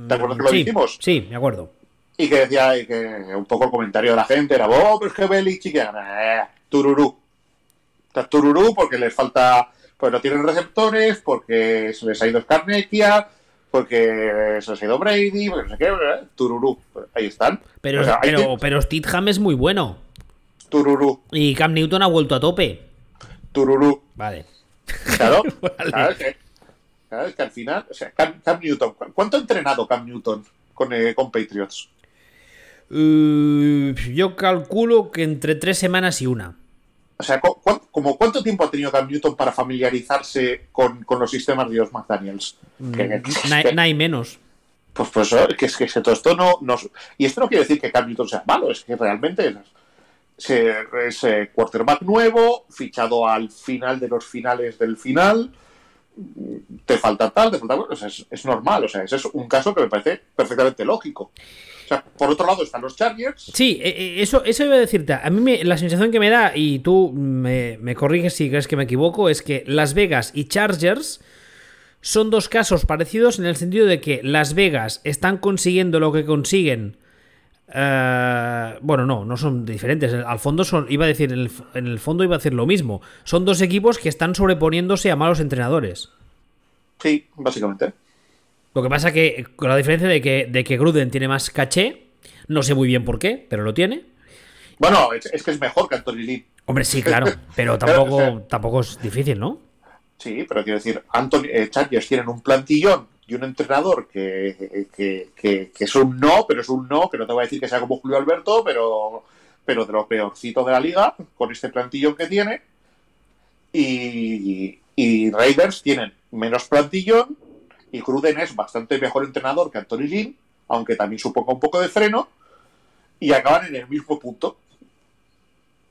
Speaker 2: ¿Te acuerdas que lo
Speaker 1: sí,
Speaker 2: dijimos?
Speaker 1: sí, me acuerdo.
Speaker 2: Y que decía y que un poco el comentario de la gente era, oh, pero es que Belichick, eh, tururú. Sea, tururú porque les falta, pues no tienen receptores, porque se les ha ido Scarnecchia, porque se les ha ido Brady, porque no sé qué, eh, tururú. Ahí están.
Speaker 1: Pero,
Speaker 2: O sea,
Speaker 1: pero, pero Stidham es muy bueno.
Speaker 2: tururú,
Speaker 1: Y Cam Newton ha vuelto a tope.
Speaker 2: tururú.
Speaker 1: Vale.
Speaker 2: Claro,
Speaker 1: Vale.
Speaker 2: claro, es que, claro, es que al final, o sea, Cam, Cam Newton, ¿cu- ¿cuánto ha entrenado Cam Newton con, eh, con Patriots?
Speaker 1: Uh, yo calculo que entre tres semanas y una.
Speaker 2: O sea, cu- como ¿cuánto tiempo ha tenido Cam Newton para familiarizarse con, con los sistemas de los McDaniels? Que-
Speaker 1: Nada menos.
Speaker 2: pues, pues que es que, todo esto no. Y esto no quiere decir que Cam Newton sea malo, es que realmente es, es, eh, quarterback nuevo, fichado al final de los finales del final, te falta tal, te falta... o sea, es, es normal, o sea, ese es un caso que me parece perfectamente lógico. O sea, por otro lado están los Chargers,
Speaker 1: Sí, eh, eh, eso, eso iba a decirte. A mí me- la sensación que me da, y tú me, me corriges si crees que me equivoco, es que Las Vegas y Chargers son dos casos parecidos en el sentido de que Las Vegas están consiguiendo lo que consiguen. Eh, bueno, no, no son diferentes. Al fondo son, iba a decir, en el, en el fondo iba a decir lo mismo. Son dos equipos que están sobreponiéndose a malos entrenadores.
Speaker 2: sí, básicamente.
Speaker 1: Lo que pasa que, con la diferencia de que, de que Gruden tiene más caché, no sé muy bien por qué, pero lo tiene.
Speaker 2: Bueno, es, es que es mejor que Anthony Lynn.
Speaker 1: Hombre, sí, claro, pero tampoco, tampoco es difícil, ¿no?
Speaker 2: Sí, pero quiero decir, Anthony, eh, Chargers tienen un plantillón y un entrenador que, que, que- es un no, pero es un no, que no te voy a decir que sea como Julio Alberto, pero, pero de lo peorcito de la liga, con este plantillón que tiene. Y, y Raiders tienen menos plantillón y Gruden es bastante mejor entrenador que Anthony Lynn, aunque también suponga un poco de freno, y acaban en el mismo punto.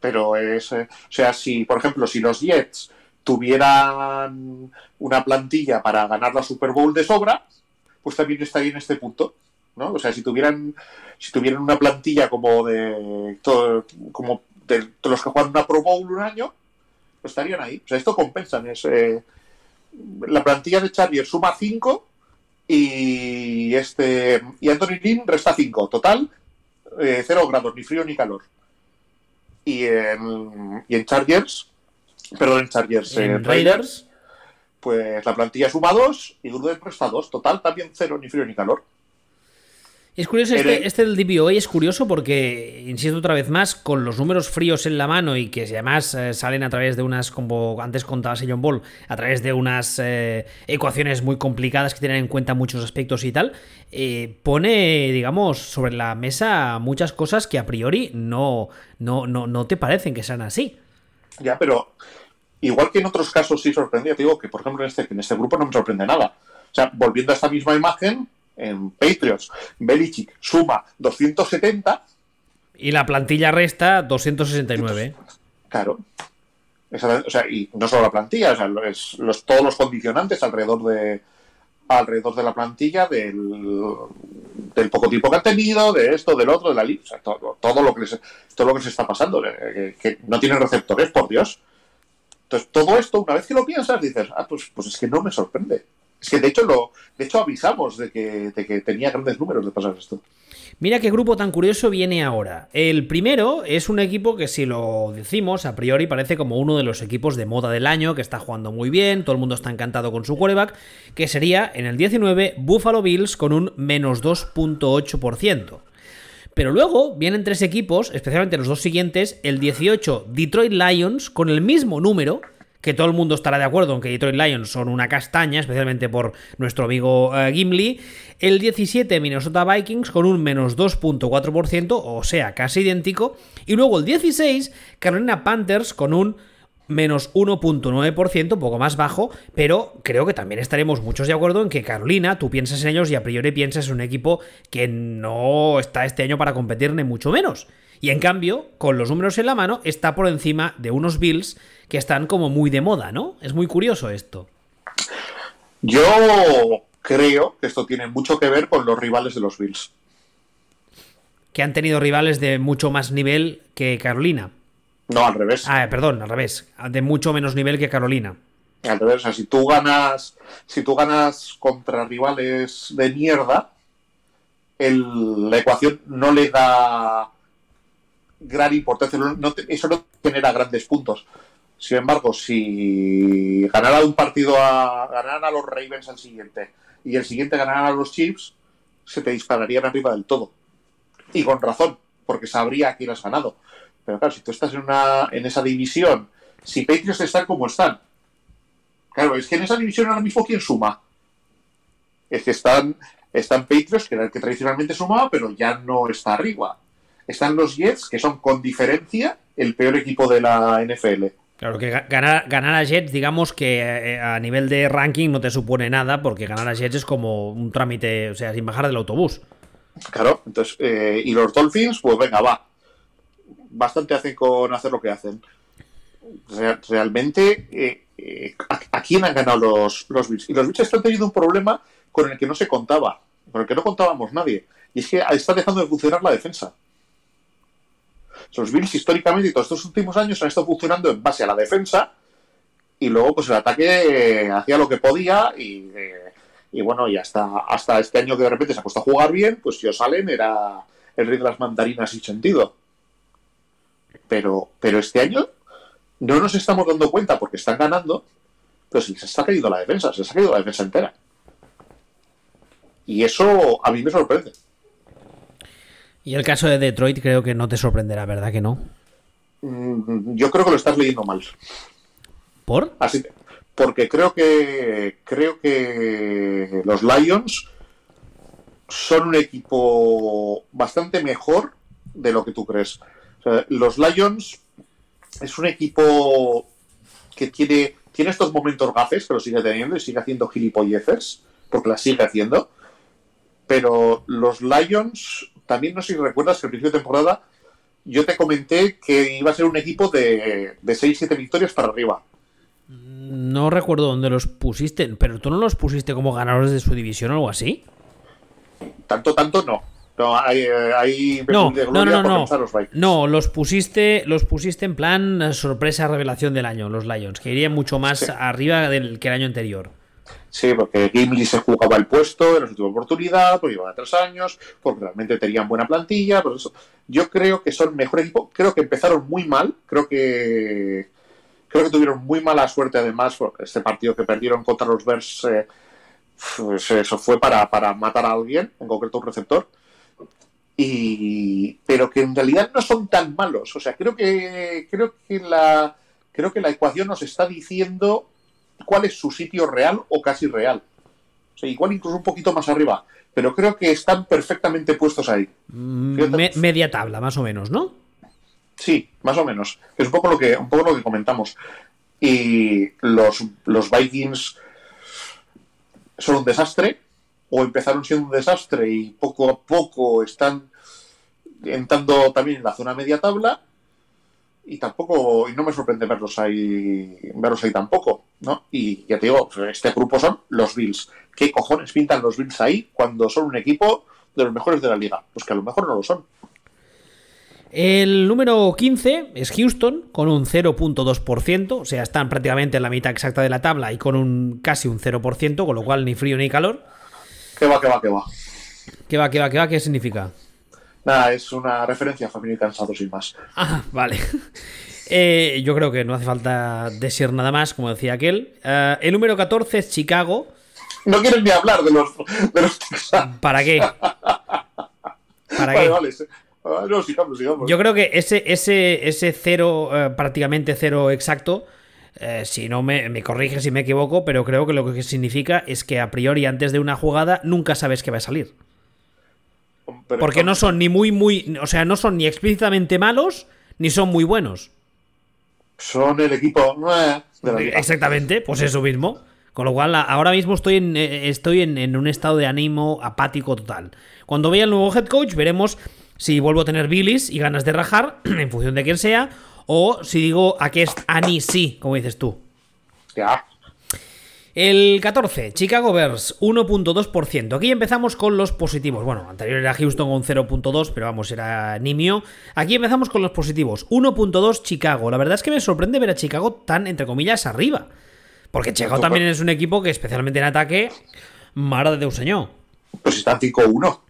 Speaker 2: Pero es, eh, o sea, si, por ejemplo, si los Jets tuvieran una plantilla para ganar la Super Bowl de sobra, pues también estaría en este punto, ¿no? O sea, si tuvieran, si tuvieran una plantilla como de como de, los que juegan una Pro Bowl un año, pues estarían ahí. O sea, esto compensan. Es, eh, la plantilla de Chargers suma 5 y este y Anthony Lynn resta 5. Total, eh, cero grados, ni frío ni calor. Y en, y en Chargers, perdón, en Chargers,
Speaker 1: En
Speaker 2: Raiders, pues la plantilla suma 2 y Gruden resta 2. Total, también cero, ni frío ni calor.
Speaker 1: Es curioso, este, este del DPOA es curioso porque, insisto otra vez más, con los números fríos en la mano y que además eh, salen a través de unas, como antes contaba John Ball, a través de unas eh, ecuaciones muy complicadas que tienen en cuenta muchos aspectos y tal, eh, pone, digamos, sobre la mesa muchas cosas que a priori no, no, no, no te parecen que sean así.
Speaker 2: Ya, pero igual que en otros casos sí sorprendía, te digo que por ejemplo en este, en este grupo no me sorprende nada. O sea, volviendo a esta misma imagen, en Patriots, Belichick suma 270,
Speaker 1: Y la plantilla resta 269.
Speaker 2: claro. O sea, y no solo la plantilla, o sea, es los, todos los condicionantes alrededor de alrededor de la plantilla del, del poco tiempo que han tenido, de esto, del otro, de la liga, o sea, todo, todo lo que les, todo lo que les está pasando, que, que no tienen receptores, por Dios. Entonces, todo esto, una vez que lo piensas, dices, ah, pues, pues es que no me sorprende. Es que de hecho lo, de hecho avisamos de que, de que tenía grandes números de pasar esto.
Speaker 1: Mira qué grupo tan curioso viene ahora. El primero es un equipo que si lo decimos, a priori parece como uno de los equipos de moda del año, que está jugando muy bien, todo el mundo está encantado con su quarterback, que sería en el 19 Buffalo Bills con un menos 2.8%. Pero luego vienen tres equipos, especialmente los dos siguientes, el 18 Detroit Lions con el mismo número, que todo el mundo estará de acuerdo en que Detroit Lions son una castaña, especialmente por nuestro amigo eh, Gimli. El 17 Minnesota Vikings con un menos 2.4%, o sea, casi idéntico. Y luego el 16 Carolina Panthers con un menos 1.9%, un poco más bajo, pero creo que también estaremos muchos de acuerdo en que Carolina, tú piensas en ellos y a priori piensas en un equipo que no está este año para competir ni mucho menos. Y en cambio, con los números en la mano, está por encima de unos Bills que están como muy de moda, ¿no? Es muy curioso esto.
Speaker 2: Yo creo que esto tiene mucho que ver con los rivales de los Bills.
Speaker 1: Que han tenido rivales de mucho más nivel que Carolina.
Speaker 2: No, al revés.
Speaker 1: Ah, perdón, al revés. De mucho menos nivel que Carolina.
Speaker 2: Al revés, o sea, si tú ganas, si tú ganas contra rivales de mierda, el- la ecuación no le da gran importancia, no- no eso no genera grandes puntos. Sin embargo, si ganara un partido a ganaran a los Ravens al siguiente y el siguiente ganaran a los Chiefs, se te dispararían arriba del todo. Y con razón, porque sabría quién has ganado. Pero claro, si tú estás en, una, en esa división, si Patriots están como están, Claro, es que en esa división ahora mismo, ¿quién suma? Es que están, están Patriots, que era el que tradicionalmente sumaba, pero ya no está arriba. Están los Jets, que son con diferencia el peor equipo de la NFL.
Speaker 1: Claro que ga- ganar, ganar a Jets, digamos que eh, a nivel de ranking no te supone nada, porque ganar a Jets es como un trámite, o sea, sin bajar del autobús.
Speaker 2: Claro, entonces, eh, y los Dolphins, pues venga, va. Bastante hacen con hacer lo que hacen. Real- realmente, eh, eh, ¿a, a quién han ganado los, los Bills? Y los Bills están teniendo un problema con el que no se contaba, con el que no contábamos nadie. Y es que está dejando de funcionar la defensa. Los Bills históricamente y todos estos últimos años han estado funcionando en base a la defensa y luego pues el ataque eh, hacía lo que podía y, eh, y bueno, y hasta, hasta este año que de repente se ha puesto a jugar bien, pues Josh Allen era el rey de las mandarinas sin sentido. Pero, pero este año no nos estamos dando cuenta porque están ganando, pero se les está cayendo la defensa, se les ha caído la defensa entera. Y eso a mí me sorprende.
Speaker 1: Y el caso de Detroit creo que no te sorprenderá, ¿verdad que no?
Speaker 2: Mm, Yo creo que lo estás leyendo mal.
Speaker 1: ¿Por?
Speaker 2: Así que- porque creo que creo que los Lions son un equipo bastante mejor de lo que tú crees. O sea, los Lions es un equipo que tiene, tiene estos momentos gafes, que lo sigue teniendo y sigue haciendo gilipolleces, porque las sigue haciendo. Pero los Lions, también no sé si recuerdas que al principio de temporada yo te comenté que iba a ser un equipo de, de 6-7 victorias para arriba.
Speaker 1: No recuerdo dónde los pusiste, pero tú no los pusiste como ganadores de su división o algo así.
Speaker 2: Tanto, tanto no. No, hay, eh, hay
Speaker 1: No, no, no, no.
Speaker 2: los Vikings.
Speaker 1: No, los pusiste, los pusiste en plan sorpresa revelación del año, los Lions, que irían mucho más
Speaker 2: Sí.
Speaker 1: arriba del que el año anterior.
Speaker 2: Sí, porque Gimli se jugaba el puesto, era su última oportunidad, pues llevaba tres años, porque realmente tenían buena plantilla, por eso. Yo creo que son mejor equipo, creo que empezaron muy mal, creo que creo que tuvieron muy mala suerte además, por este partido que perdieron contra los Bears, eh, pues eso fue para, para matar a alguien, en concreto un receptor. Y, pero que en realidad no son tan malos. O sea, creo que creo que la creo que la ecuación nos está diciendo cuál es su sitio real o casi real. O sea, igual incluso un poquito más arriba. Pero creo que están perfectamente puestos ahí.
Speaker 1: Me- media tabla, más o menos, ¿no?
Speaker 2: Sí, más o menos. Es un poco lo que, un poco lo que comentamos. Y los, los Vikings son un desastre, o empezaron siendo un desastre y poco a poco están entrando también en la zona media tabla. Y tampoco, y no me sorprende verlos ahí, verlos ahí tampoco, ¿no? Y ya te digo, este grupo son los Bills. ¿Qué cojones pintan los Bills ahí cuando son un equipo de los mejores de la liga? Pues que a lo mejor no lo son.
Speaker 1: El número 15 es Houston con un 0.2%, o sea, están prácticamente en la mitad exacta de la tabla y con un casi un 0%, con lo cual ni frío ni calor.
Speaker 2: ¿Qué va, qué va, qué va?
Speaker 1: ¿Qué va, qué va, qué va? ¿Qué significa?
Speaker 2: Nada, es una referencia a familia y cansado sin más.
Speaker 1: Ah, vale. Eh, yo creo que no hace falta decir nada más, como decía aquel. Eh, el número 14 es Chicago.
Speaker 2: No quieres ni hablar de los, de los.
Speaker 1: ¿Para qué? ¿Para
Speaker 2: Vale,
Speaker 1: qué?
Speaker 2: vale. Ah, No, sigamos, sigamos.
Speaker 1: Yo creo que ese, ese, ese cero, eh, prácticamente cero exacto, eh, si no me, me corrige si me equivoco, pero creo que lo que significa es que a priori antes de una jugada nunca sabes qué va a salir.
Speaker 2: Pero
Speaker 1: Porque no son ni muy, muy, o sea, no son ni explícitamente malos, ni son muy buenos.
Speaker 2: Son el equipo de la.
Speaker 1: Exactamente, pues eso mismo. Con lo cual, ahora mismo estoy en, eh, estoy en, en un estado de ánimo apático total. Cuando vea el nuevo head coach, veremos si vuelvo a tener bilis y ganas de rajar, en función de quién sea, o si digo a qué es Ani sí, como dices tú.
Speaker 2: Ya.
Speaker 1: El 14, Chicago Bears, 1.2%. Aquí empezamos con los positivos. Bueno, anterior era Houston con 0.2, pero vamos, era nimio. Aquí empezamos con los positivos. 1.2 Chicago. La verdad es que me sorprende ver a Chicago tan, entre comillas, arriba. Porque Chicago también es un equipo que, especialmente en ataque, mara de Déu señor.
Speaker 2: Pues están 5-1.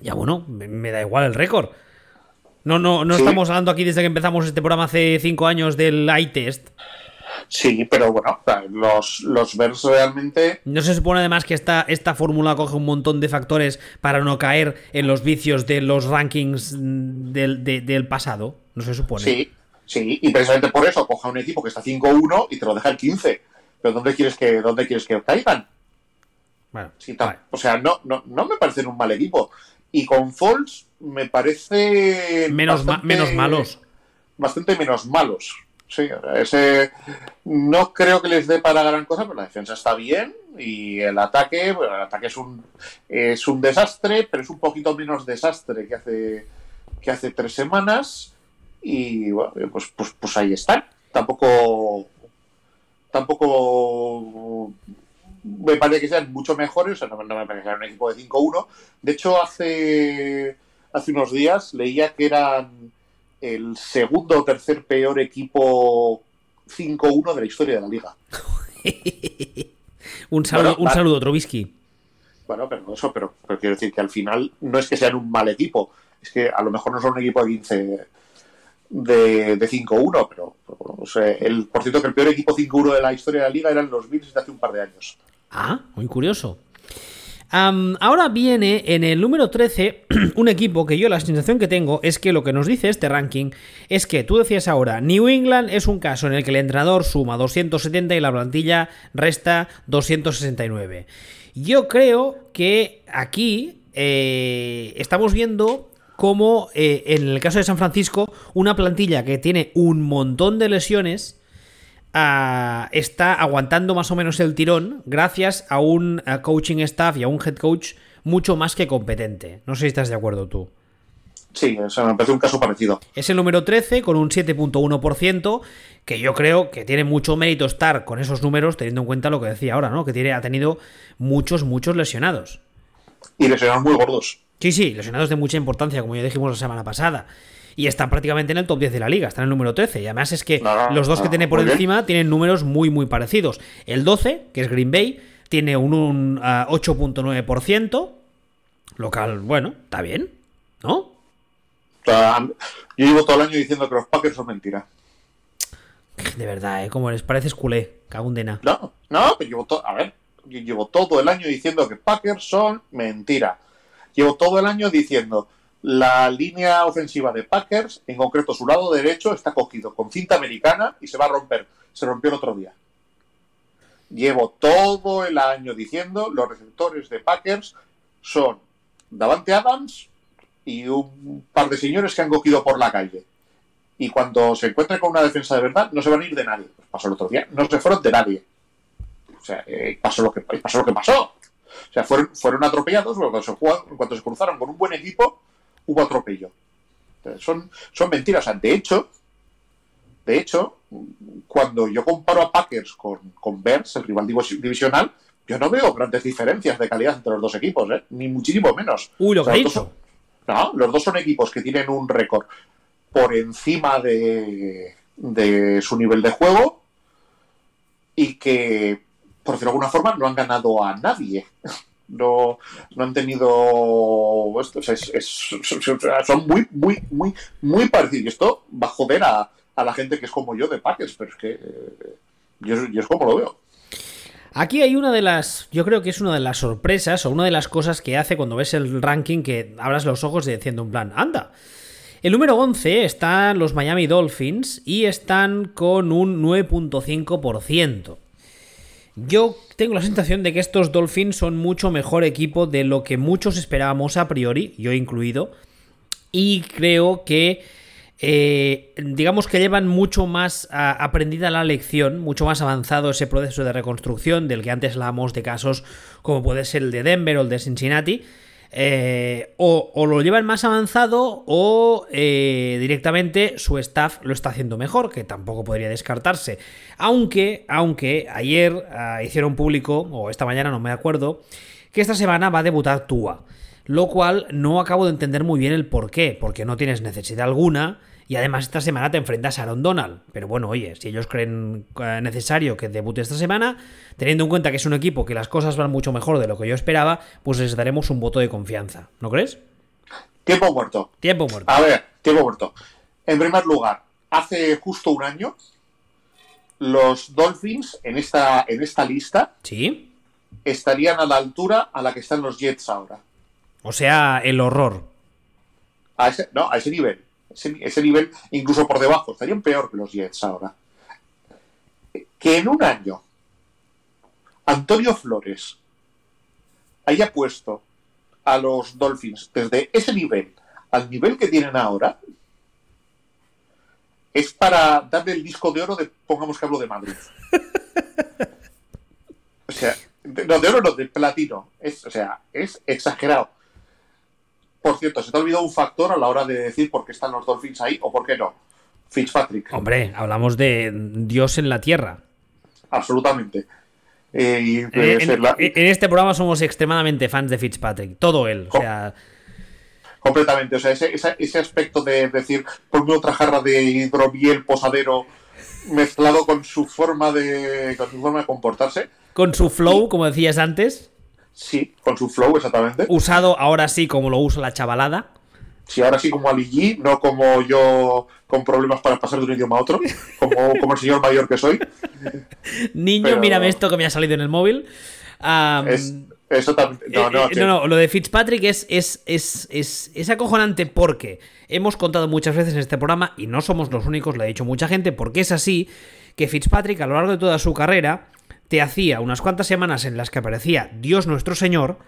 Speaker 1: Ya bueno, me, me da igual el récord. No, no, no
Speaker 2: Sí.
Speaker 1: estamos hablando aquí desde que empezamos este programa hace 5 años del iTest.
Speaker 2: Sí, pero bueno, los, los Bears realmente.
Speaker 1: ¿No se supone además que esta, esta fórmula coge un montón de factores para no caer en los vicios de los rankings del, de- del pasado? ¿No se supone?
Speaker 2: Sí, sí, y precisamente por eso coja un equipo que está 5-1 y te lo deja el 15. Pero ¿dónde quieres que, dónde quieres que caigan?
Speaker 1: Bueno,
Speaker 2: Sí,
Speaker 1: vale.
Speaker 2: O sea, no, no, no me parecen un mal equipo. Y con Falls me parece.
Speaker 1: menos, ma- menos malos.
Speaker 2: Bastante menos malos. Sí, ese. No creo que les dé para gran cosa, pero la defensa está bien. Y el ataque, bueno, el ataque es un, es un desastre, pero es un poquito menos desastre que hace, que hace tres semanas. Y bueno, pues, pues, pues ahí están. Tampoco. Tampoco me parece que sean mucho mejores, o sea, no, me parece que sean un equipo de 5-1. De hecho, hace, hace unos días leía que eran el segundo o tercer peor equipo 5-1 de la historia de la liga.
Speaker 1: un saludo,
Speaker 2: Bueno,
Speaker 1: un
Speaker 2: vale.
Speaker 1: saludo, Trubisky.
Speaker 2: Bueno, pero eso, pero, pero quiero decir que al final no es que sean un mal equipo, es que a lo mejor no son un equipo de 15 de, de 5-1, pero, pero bueno, o sea, el, por cierto que el peor equipo 5-1 de la historia de la liga eran los Bills de hace un par de años.
Speaker 1: Ah, muy curioso. Ahora viene en el número 13 un equipo que yo la sensación que tengo es que lo que nos dice este ranking es que tú decías ahora, New England es un caso en el que el entrenador suma 270 y la plantilla resta 269. Yo creo que aquí eh, estamos viendo cómo eh, en el caso de San Francisco una plantilla que tiene un montón de lesiones está aguantando más o menos el tirón gracias a un coaching staff y a un head coach mucho más que competente. No sé si estás de acuerdo tú.
Speaker 2: Sí, me parece un caso parecido.
Speaker 1: Es el número 13 con un 7.1%, que yo creo que tiene mucho mérito estar con esos números teniendo en cuenta lo que decía ahora, ¿no? Que tiene, ha tenido muchos, muchos lesionados.
Speaker 2: Y lesionados muy gordos.
Speaker 1: Sí, sí, lesionados de mucha importancia, como ya dijimos la semana pasada. Y están prácticamente en el top 10 de la liga, están en el número 13. Y además es que
Speaker 2: No, no,
Speaker 1: los dos que
Speaker 2: no,
Speaker 1: tiene por
Speaker 2: bien.
Speaker 1: encima tienen números muy, muy parecidos. El 12, que es Green Bay, tiene un, un, uh, 8.9%, lo cual, bueno, está bien, ¿no?
Speaker 2: O sea, yo llevo todo el año diciendo que los Packers son mentira.
Speaker 1: De verdad, ¿eh? Como les pareces culé, cagundena.
Speaker 2: No, no, pero llevo todo. A ver, yo llevo todo el año diciendo que Packers son mentira. Llevo todo el año diciendo la línea ofensiva de Packers, en concreto su lado derecho, está cogido con cinta americana y se va a romper. Se rompió el otro día. Llevo todo el año diciendo los receptores de Packers son Davante Adams y un par de señores que han cogido por la calle. Y cuando se encuentren con una defensa de verdad, no se van a ir de nadie. Pues pasó el otro día, no se fueron de nadie. O sea, eh, pasó, lo que, pasó lo que pasó. O sea, fueron, fueron atropellados, pero cuando se, cuando se cruzaron con un buen equipo, hubo atropello. Entonces, son, son mentiras. O sea, de hecho, de hecho, cuando yo comparo a Packers con, con Bears, el rival divisional, yo no veo grandes diferencias de calidad entre los dos equipos, ¿eh? ni muchísimo menos.
Speaker 1: Uy, lo
Speaker 2: O sea,
Speaker 1: que
Speaker 2: los dos
Speaker 1: dicho.
Speaker 2: son- no, los dos son equipos que tienen un récord por encima de, de su nivel de juego y que, por decirlo de alguna forma, no han ganado a nadie. No, no han tenido. O sea, es- es- son muy, muy, muy, muy parecidos. Y esto va a joder a, la gente que es como yo de Packers, pero es que eh, yo, yo es como lo veo.
Speaker 1: Aquí hay una de las, yo creo que es una de las sorpresas o una de las cosas que hace cuando ves el ranking que abras los ojos y diciendo en plan, anda. El número 11 están los Miami Dolphins y están con un 9.5%. Yo tengo la sensación de que estos Dolphins son mucho mejor equipo de lo que muchos esperábamos a priori, yo incluido, y creo que eh, digamos que llevan mucho más aprendida la lección, mucho más avanzado ese proceso de reconstrucción del que antes hablábamos de casos como puede ser el de Denver o el de Cincinnati. Eh, o, lo llevan más avanzado o eh, directamente su staff lo está haciendo mejor, que tampoco podría descartarse. Aunque, aunque ayer ah, hicieron público, o esta mañana no me acuerdo, que esta semana va a debutar Tua. Lo cual no acabo de entender muy bien el por qué, porque no tienes necesidad alguna. Y además esta semana te enfrentas a Aaron Donald. Pero bueno, oye, si ellos creen eh, necesario que debute esta semana, teniendo en cuenta que es un equipo que las cosas van mucho mejor de lo que yo esperaba, pues les daremos un voto de confianza. ¿No crees?
Speaker 2: Tiempo muerto.
Speaker 1: Tiempo muerto.
Speaker 2: A ver, tiempo muerto. En primer lugar, hace justo un año, los Dolphins en esta, en esta lista
Speaker 1: ¿Sí?
Speaker 2: estarían a la altura a la que están los Jets ahora.
Speaker 1: O sea, el horror.
Speaker 2: A ese, no, a ese nivel. Ese, ese nivel, incluso por debajo. Estarían peor que los Jets ahora. Que en un año Antonio Flores haya puesto a los Dolphins desde ese nivel al nivel que tienen ahora es para darle el disco de oro de, pongamos que hablo de Madrid. O sea, no, de oro no, de platino. Es, o sea, es exagerado. Por cierto, se te ha olvidado un factor a la hora de decir por qué están los Dolphins ahí o por qué no. Fitzpatrick,
Speaker 1: Hombre, hablamos de Dios en la tierra.
Speaker 2: absolutamente. Eh,
Speaker 1: En,
Speaker 2: pues,
Speaker 1: en-
Speaker 2: la-
Speaker 1: en este programa somos extremadamente fans de Fitzpatrick. Todo él. O sea,
Speaker 2: completamente. O sea, ese, ese, ese aspecto de decir, ponme otra jarra de hidromiel posadero mezclado con su forma de, con su forma de comportarse.
Speaker 1: con su flow, como decías antes,
Speaker 2: Sí, con su flow, exactamente.
Speaker 1: usado ahora sí como lo usa la chavalada.
Speaker 2: Sí, ahora sí como Ali G, no como yo con problemas para pasar de un idioma a otro, como, como el señor mayor que soy.
Speaker 1: Niño,
Speaker 2: Pero-
Speaker 1: mírame esto que me ha salido en el móvil. Am,
Speaker 2: Es, exactamente. No,
Speaker 1: eh,
Speaker 2: no,
Speaker 1: eh, no, no, lo de Fitzpatrick es, es, es, es, es acojonante porque hemos contado muchas veces en este programa, y no somos los únicos, lo ha dicho mucha gente, porque es así, que Fitzpatrick a lo largo de toda su carrera te hacía unas cuantas semanas en las que aparecía Dios nuestro Señor,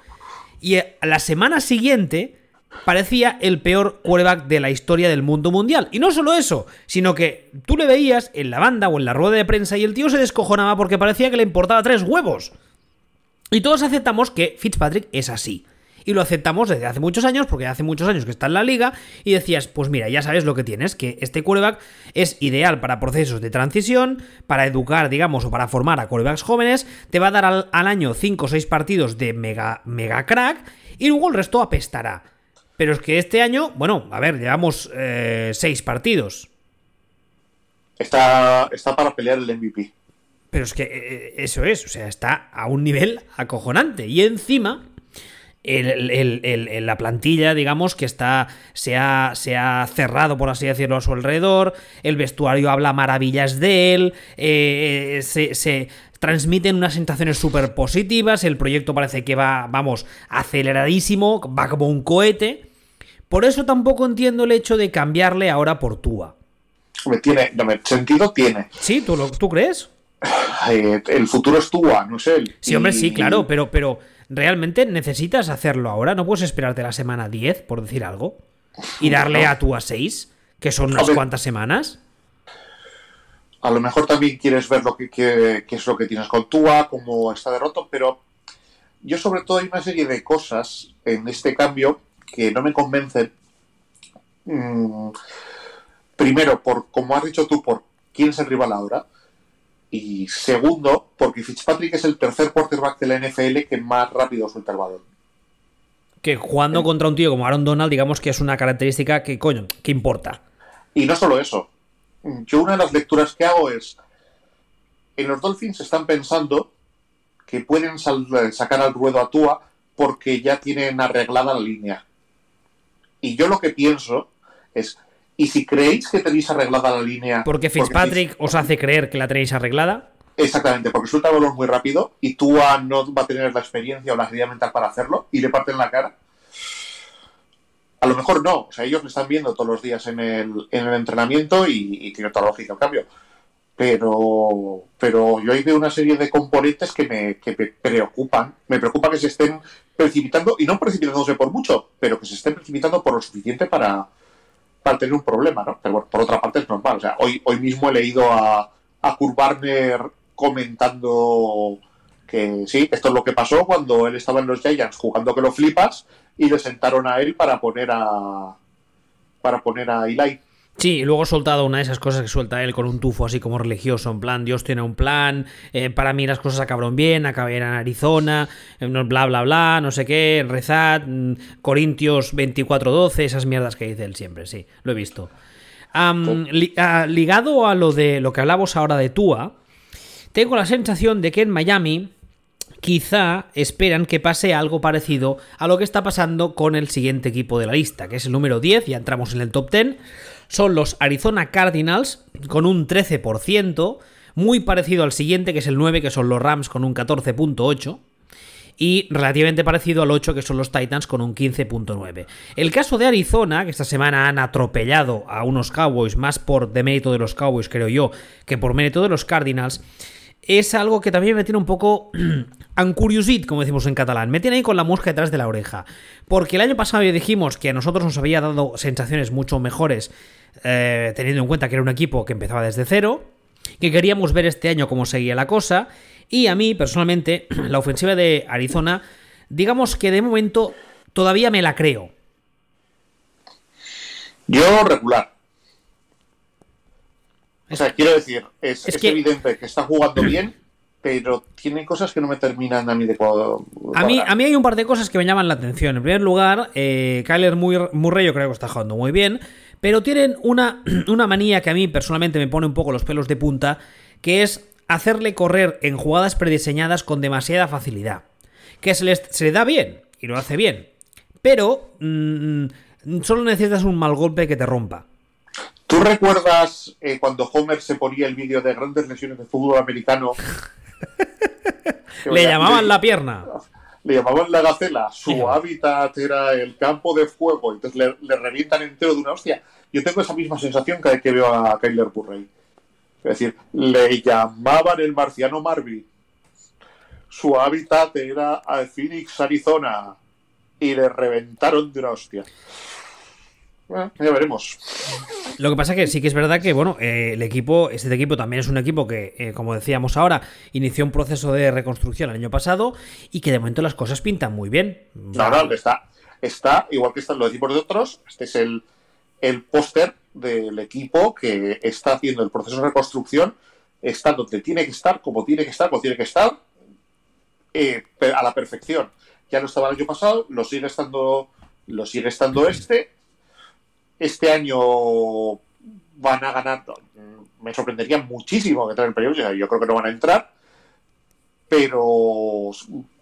Speaker 1: y a la semana siguiente parecía el peor quarterback de la historia del mundo mundial. Y no solo eso, sino que tú le veías en la banda o en la rueda de prensa y el tío se descojonaba porque parecía que le importaba tres huevos. Y todos aceptamos que Fitzpatrick es así. Y lo aceptamos desde hace muchos años, porque hace muchos años que está en la liga, y decías, pues mira, ya sabes lo que tienes, que este quarterback es ideal para procesos de transición, para educar, digamos, o para formar a quarterbacks jóvenes, te va a dar al, al año 5 o 6 partidos de mega, mega crack, y luego el resto apestará. Pero es que este año, bueno, a ver, llevamos 6 partidos.
Speaker 2: está, está para pelear el MVP.
Speaker 1: Pero es que eh, eso es, o sea, está a un nivel acojonante. Y encima, la plantilla, digamos, que está. Se ha, se ha, cerrado, por así decirlo, a su alrededor. El vestuario habla maravillas de él. Eh, se, se, transmiten unas sensaciones súper positivas. El proyecto parece que va, vamos, aceleradísimo, va como un cohete. Por eso tampoco entiendo el hecho de cambiarle ahora por Tua.
Speaker 2: Tiene, no, sentido tiene.
Speaker 1: Sí, ¿tú, lo, ¿tú crees?
Speaker 2: Eh, el futuro es Tua, no sé.
Speaker 1: Sí, hombre, sí, claro, pero, pero ¿realmente necesitas hacerlo ahora? ¿No puedes esperarte la semana 10, por decir algo? Y darle a Tua 6, que son unas cuantas semanas.
Speaker 2: A lo mejor también quieres ver lo que, es lo que tienes con Tua, cómo está derroto, pero yo sobre todo hay una serie de cosas en este cambio que no me convencen. Mm, primero, por como has dicho tú, por quién es el rival ahora. Y segundo, porque Fitzpatrick es el tercer quarterback de la NFL que más rápido suelta el balón.
Speaker 1: Que jugando contra un tío como Aaron Donald, digamos que es una característica que, coño, que importa.
Speaker 2: Y no solo eso. Yo una de las lecturas que hago es, en los Dolphins están pensando que pueden sacar al ruedo a Tua porque ya tienen arreglada la línea. Y yo lo que pienso es, ¿y si creéis que tenéis arreglada la línea?
Speaker 1: Porque Fitzpatrick os hace creer que la tenéis arreglada.
Speaker 2: Exactamente, porque suelta el balón muy rápido y Tua no va a tener la experiencia o la agilidad mental para hacerlo y le parten la cara. A lo mejor no, o sea, ellos le están viendo todos los días en el, en el entrenamiento y, tiene toda lógica el cambio. Pero, pero yo ahí veo una serie de componentes que me, que me preocupan. Me preocupa que se estén precipitando, y no precipitándose por mucho, pero que se estén precipitando por lo suficiente para, para tener un problema, ¿no? Pero bueno, por otra parte es normal. O sea, hoy, hoy mismo he leído a, a Kurt Warner comentando que sí, esto es lo que pasó cuando él estaba en los Giants jugando que lo flipas y le sentaron a él para poner a para poner a Eli.
Speaker 1: Sí, y luego he soltado una de esas cosas que suelta él con un tufo así como religioso, en plan, Dios tiene un plan, eh, para mí las cosas acabaron bien, acabé en Arizona, eh, bla, bla, bla, no sé qué, rezad, mm, Corintios 24-12, esas mierdas que dice él siempre, sí, lo he visto. Ah, ligado a lo de lo que hablamos ahora de Tua, tengo la sensación de que en Miami quizá esperan que pase algo parecido a lo que está pasando con el siguiente equipo de la lista, que es el número 10, ya entramos en el top 10 son los Arizona Cardinals con un 13%, muy parecido al siguiente que es el 9, que son los Rams con un 14.8%. Y relativamente parecido al 8 que son los Titans con un 15.9. El caso de Arizona, que esta semana han atropellado a unos Cowboys, más por demérito de los Cowboys creo yo, que por mérito de los Cardinals, es algo que también me tiene un poco ancuriosit, como decimos en catalán. Me tiene ahí con la mosca detrás de la oreja. Porque el año pasado ya dijimos que a nosotros nos había dado sensaciones mucho mejores, eh, teniendo en cuenta que era un equipo que empezaba desde cero, que queríamos ver este año cómo seguía la cosa. Y a mí, personalmente, la ofensiva de Arizona, digamos que de momento todavía me la creo.
Speaker 2: Yo regular. O sea, quiero decir, es, evidente que está jugando bien, pero tiene cosas que no me terminan a mí de cuadro.
Speaker 1: A mí, a mí hay un par de cosas que me llaman la atención. En primer lugar, eh, Kyler Murray yo creo que está jugando muy bien, pero tienen una, una manía que a mí personalmente me pone un poco los pelos de punta, que es hacerle correr en jugadas prediseñadas con demasiada facilidad. Que se, se le da bien, y lo hace bien, pero mm, solo necesitas un mal golpe que te rompa.
Speaker 2: ¿Tú recuerdas eh, cuando Homer se ponía el vídeo de grandes lesiones de fútbol americano?
Speaker 1: le llamaban la pierna.
Speaker 2: Le llamaban la gacela. Su hábitat era el campo de fuego. Entonces le, revientan entero de una hostia. Yo tengo esa misma sensación cada vez que veo a Kyler Burrey. Es decir, le llamaban el marciano Marvin. Su hábitat era Phoenix, Arizona. Y le reventaron de una hostia ya veremos.
Speaker 1: Lo que pasa es que sí que es verdad que, bueno, eh, el equipo, este equipo también es un equipo que, eh, como decíamos ahora, inició un proceso de reconstrucción el año pasado y que de momento las cosas pintan muy bien.
Speaker 2: No, no, está, está, igual que están los equipos de otros, este es el, el póster del equipo que está haciendo el proceso de reconstrucción, está donde tiene que estar, como tiene que estar, como tiene que estar, eh, a la perfección. Ya no estaba el año pasado, lo sigue estando, lo sigue estando este, este año van a ganar, me sorprendería muchísimo que entren en playoffs. Yo creo que no van a entrar, pero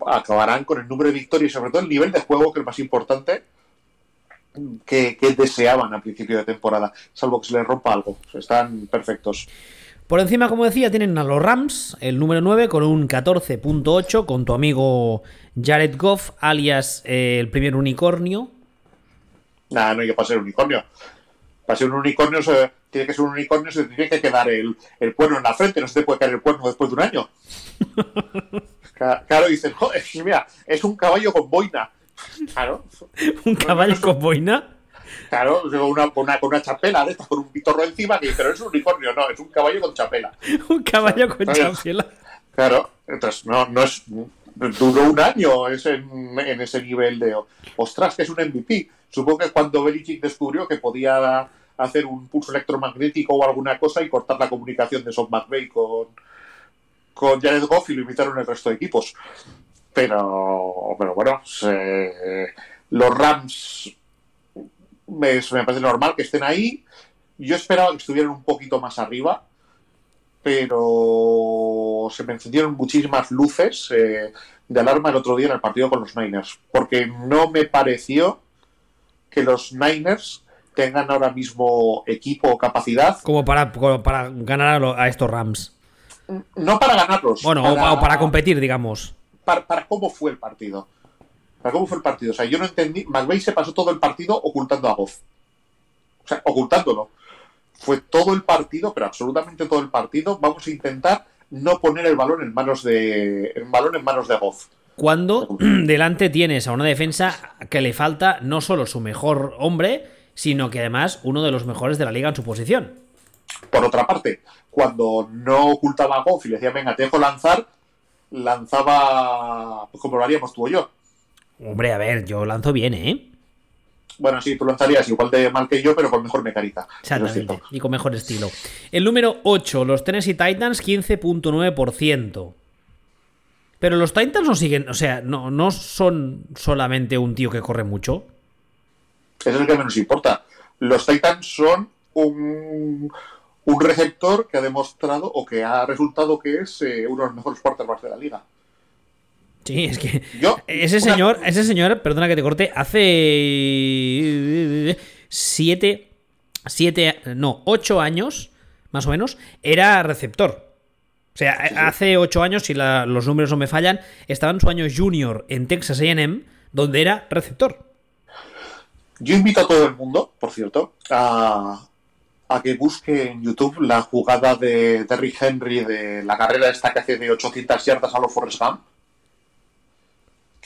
Speaker 2: acabarán con el número de victorias y sobre todo el nivel de juego, que es el más importante, que, deseaban al principio de temporada, salvo que se les rompa algo. Están perfectos.
Speaker 1: Por encima, como decía, tienen a los Rams, el número 9, con un 14.8, con tu amigo Jared Goff, alias eh, el primer unicornio.
Speaker 2: Nada, no hay que pasar unicornio. Para ser un unicornio, se, tiene que ser un unicornio, se tiene que quedar el, el cuerno en la frente, no se te puede caer el cuerno después de un año. claro, dicen, joder, mira, es un caballo con boina. Claro.
Speaker 1: ¿Un caballo con boina?
Speaker 2: Claro, con una, con, una, con una chapela de estas, con un pitorro encima, que pero es un unicornio, no, es un caballo con chapela.
Speaker 1: un caballo con chapela.
Speaker 2: Claro, entonces no, no es. Duró un año ese, en ese nivel de. Ostras, que es un MVP. Supongo que cuando Belichick descubrió que podía hacer un pulso electromagnético o alguna cosa y cortar la comunicación de Son McVay con, con Jared Goff y lo invitaron el resto de equipos. Pero, pero bueno, los Rams me, me, parece normal que estén ahí. Yo esperaba que estuvieran un poquito más arriba, pero se me encendieron muchísimas luces eh, de alarma el otro día en el partido con los Niners, porque no me pareció que los Niners tengan ahora mismo equipo o capacidad.
Speaker 1: Como para, como para ganar a estos Rams.
Speaker 2: No para ganarlos.
Speaker 1: Bueno, para, o para competir, digamos.
Speaker 2: Para, para cómo fue el partido. Para cómo fue el partido. O sea, yo no entendí. McVeigh se pasó todo el partido ocultando a Goff. O sea, ocultándolo. Fue todo el partido, pero absolutamente todo el partido. Vamos a intentar no poner el balón en manos de. el balón en manos de Goff.
Speaker 1: Cuando delante tienes a una defensa que le falta no solo su mejor hombre, sino que además uno de los mejores de la liga en su posición.
Speaker 2: Por otra parte, cuando no ocultaba a Goff y le decía, venga, te dejo lanzar, lanzaba pues como lo haríamos tú o yo.
Speaker 1: Hombre, a ver, yo lanzo bien, ¿eh?
Speaker 2: Bueno, sí, tú lanzarías igual de mal que yo, pero con mejor mecánica.
Speaker 1: Exactamente, y con mejor estilo. El número 8, los Tennessee Titans, 15.9%. Pero los Titans no siguen, o sea, no, no son solamente un tío que corre mucho.
Speaker 2: Eso es lo que menos importa. Los Titans son un, un receptor que ha demostrado o que ha resultado que es eh, uno de los mejores quarterbacks de la liga.
Speaker 1: Sí, es que Yo, ese señor, ese señor, perdona que te corte, hace siete, siete, no, ocho años, más o menos, era receptor. O sea, hace ocho años, si la, los números no me fallan, estaba en su año junior en Texas AM, donde era receptor.
Speaker 2: Yo invito a todo el mundo, por cierto, a, a que busque en YouTube la jugada de Derrick Henry de la carrera esta que hace de 800 yardas a los Forrest Gump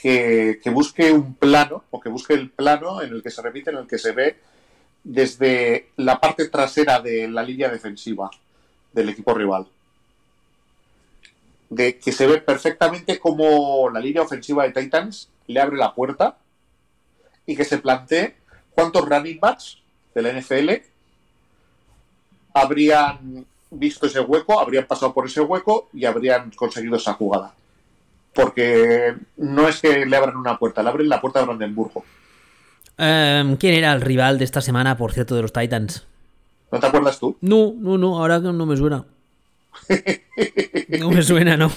Speaker 2: que, busque un plano, o que busque el plano en el que se repite, en el que se ve desde la parte trasera de la línea defensiva del equipo rival. De que se ve perfectamente como la línea ofensiva de Titans le abre la puerta y que se plantee cuántos running backs de la NFL habrían visto ese hueco, habrían pasado por ese hueco y habrían conseguido esa jugada porque no es que le abran una puerta, le abren la puerta de Brandenburgo.
Speaker 1: Em, ¿Quién era el rival de esta semana, por cierto, de los Titans?
Speaker 2: ¿No te acuerdas tú?
Speaker 1: No, no, no, ahora no me suena. No me suena, no.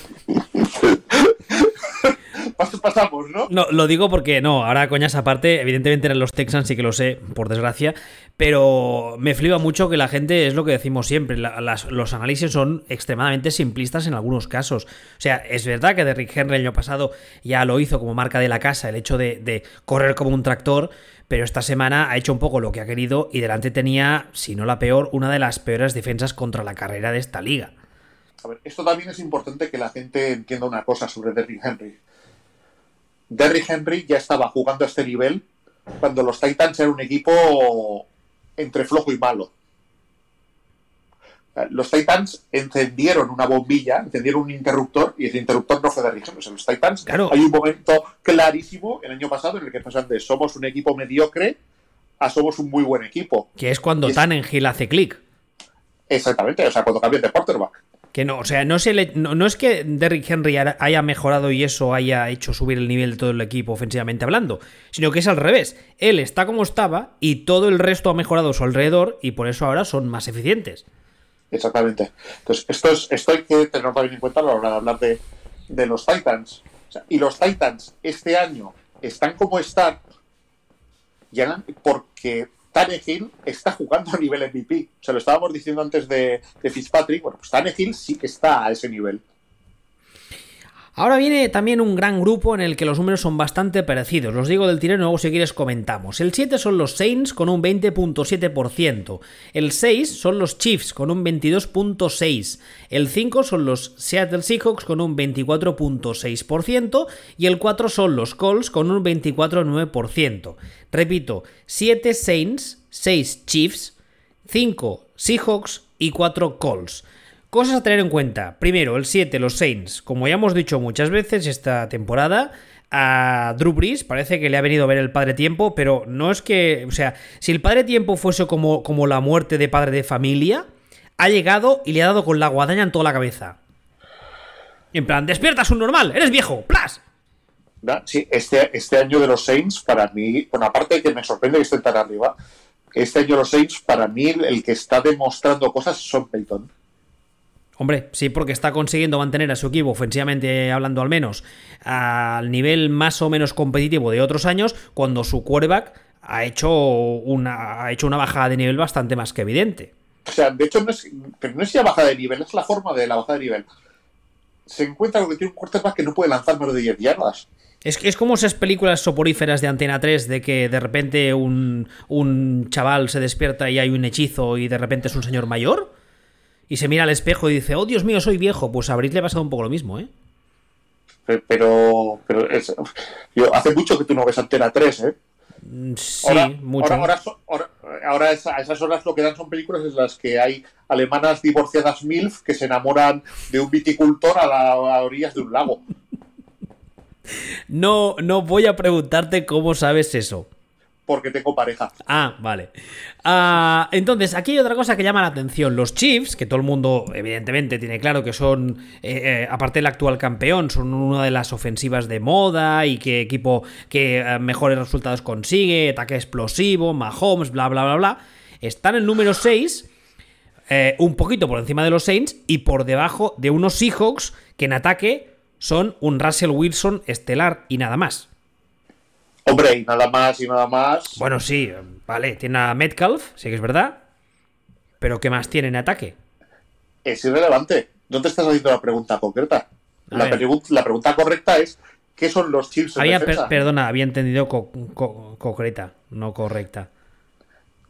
Speaker 2: pasamos, ¿no?
Speaker 1: No, lo digo porque no, ahora coñas aparte, evidentemente eran los Texans, sí que lo sé, por desgracia, pero me flipa mucho que la gente, es lo que decimos siempre, los análisis son extremadamente simplistas en algunos casos. O sea, es verdad que Derrick Henry el año pasado ya lo hizo como marca de la casa, el hecho de, de correr como un tractor, pero esta semana ha hecho un poco lo que ha querido y delante tenía, si no la peor, una de las peores defensas contra la carrera de esta liga.
Speaker 2: A ver, esto también es importante que la gente entienda una cosa sobre Derrick Henry. Derrick Henry ya estaba jugando a este nivel cuando los Titans eran un equipo entre flojo y malo. Los Titans encendieron una bombilla, encendieron un interruptor y ese interruptor no fue Derrick Henry. los Titans hay un momento clarísimo el año pasado en el que pasan de somos un equipo mediocre a somos un muy buen equipo.
Speaker 1: Que es cuando Tannenhill hace clic.
Speaker 2: Exactamente, o sea, cuando cambian de quarterback.
Speaker 1: Que no, o sea, no, es que Derrick Henry haya mejorado y eso haya hecho subir el nivel de todo el equipo ofensivamente hablando, sino que es al revés. Él está como estaba y todo el resto ha mejorado a su alrededor y por eso ahora son más eficientes.
Speaker 2: Exactamente. Entonces, esto, es, hay que tenerlo también en cuenta a la hora de hablar de, los Titans. Y los Titans este año están como están ya porque Tannehill está jugando a nivel MVP. O sea, lo estábamos diciendo antes de, de Fitzpatrick. Bueno, pues Tannehill sí que está a ese nivel.
Speaker 1: Ahora viene también un gran grupo en el que los números son bastante parecidos. Los digo del tirón, luego si quieres comentamos. El 7 son los Saints con un 20.7%. El 6 son los Chiefs con un 22.6%. El 5 son los Seattle Seahawks con un 24.6%. Y el 4 son los Colts con un 24.9%. Repito, 7 Saints, 6 Chiefs, 5 Seahawks y 4 Colts. Cosas a tener en cuenta. Primero, el 7, los Saints. Como ya hemos dicho muchas veces esta temporada, a Drew Brees parece que le ha venido a ver el padre tiempo, pero no es que, o sea, si el padre tiempo fuese como, como la muerte de padre de familia, ha llegado y le ha dado con la guadaña en toda la cabeza. En plan, despiertas un normal, eres viejo, ¡plas!
Speaker 2: Sí, este, este año de los Saints, para mí, bueno, aparte de que me sorprende que estén tan arriba, este año de los Saints, para mí, el que está demostrando cosas son Peyton.
Speaker 1: Hombre, sí, porque está consiguiendo mantener a su equipo, ofensivamente hablando al menos, al nivel más o menos competitivo de otros años, cuando su quarterback ha hecho una, ha hecho una bajada de nivel bastante más que evidente.
Speaker 2: O sea, de hecho, no es, pero no es ya bajada de nivel, es la forma de la bajada de nivel. Se encuentra que tiene un quarterback que no puede lanzar menos de 10 yardas.
Speaker 1: Es, es como esas películas soporíferas de Antena 3 de que de repente un, un chaval se despierta y hay un hechizo y de repente es un señor mayor y se mira al espejo y dice, oh Dios mío, soy viejo, pues a Britt le ha pasado un poco lo mismo, ¿eh?
Speaker 2: Pero, pero es, yo, hace mucho que tú no ves Antena 3, ¿eh?
Speaker 1: Sí, ahora, mucho.
Speaker 2: Ahora, ahora, ahora, a esas horas lo que dan son películas en las que hay alemanas divorciadas MILF que se enamoran de un viticultor a, la, a orillas de un lago.
Speaker 1: No, no voy a preguntarte cómo sabes eso
Speaker 2: porque tengo pareja.
Speaker 1: Ah, vale. Ah, entonces, aquí hay otra cosa que llama la atención. Los Chiefs, que todo el mundo evidentemente tiene claro que son, eh, eh, aparte del actual campeón, son una de las ofensivas de moda y que equipo que eh, mejores resultados consigue, ataque explosivo, Mahomes, bla, bla, bla, bla. Están en número 6, un poquito por encima de los Saints y por debajo de unos Seahawks que en ataque son un Russell Wilson estelar y nada más.
Speaker 2: Hombre, y nada más y nada más.
Speaker 1: Bueno, sí, vale, tiene a Metcalf, sí que es verdad. Pero ¿qué más tiene en ataque?
Speaker 2: Es irrelevante. No te estás haciendo la pregunta concreta. La, pregunta correcta es: ¿qué son los Chiefs en
Speaker 1: había, perdona, había entendido concreta, no correcta.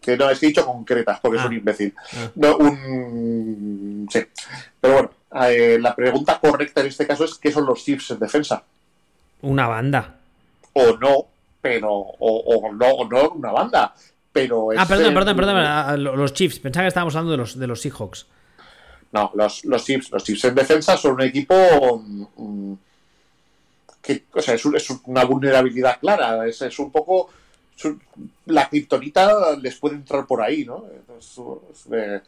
Speaker 2: Que no, es que he dicho concreta, porque es un ah. imbécil. Ah. No, un. Sí. Pero bueno, eh, la pregunta correcta en este caso es: ¿qué son los Chiefs en defensa?
Speaker 1: Una banda.
Speaker 2: O no, pero o, no, no una banda. Pero
Speaker 1: ah, perdón, perdón, perdón, los Chiefs. Pensaba que estábamos hablando de los, de los Seahawks.
Speaker 2: No, los, los Chiefs, los Chiefs en defensa son un equipo mm, que, o sea, es, una vulnerabilidad clara. Es, es un poco la criptonita les puede entrar por ahí, ¿no? Eh,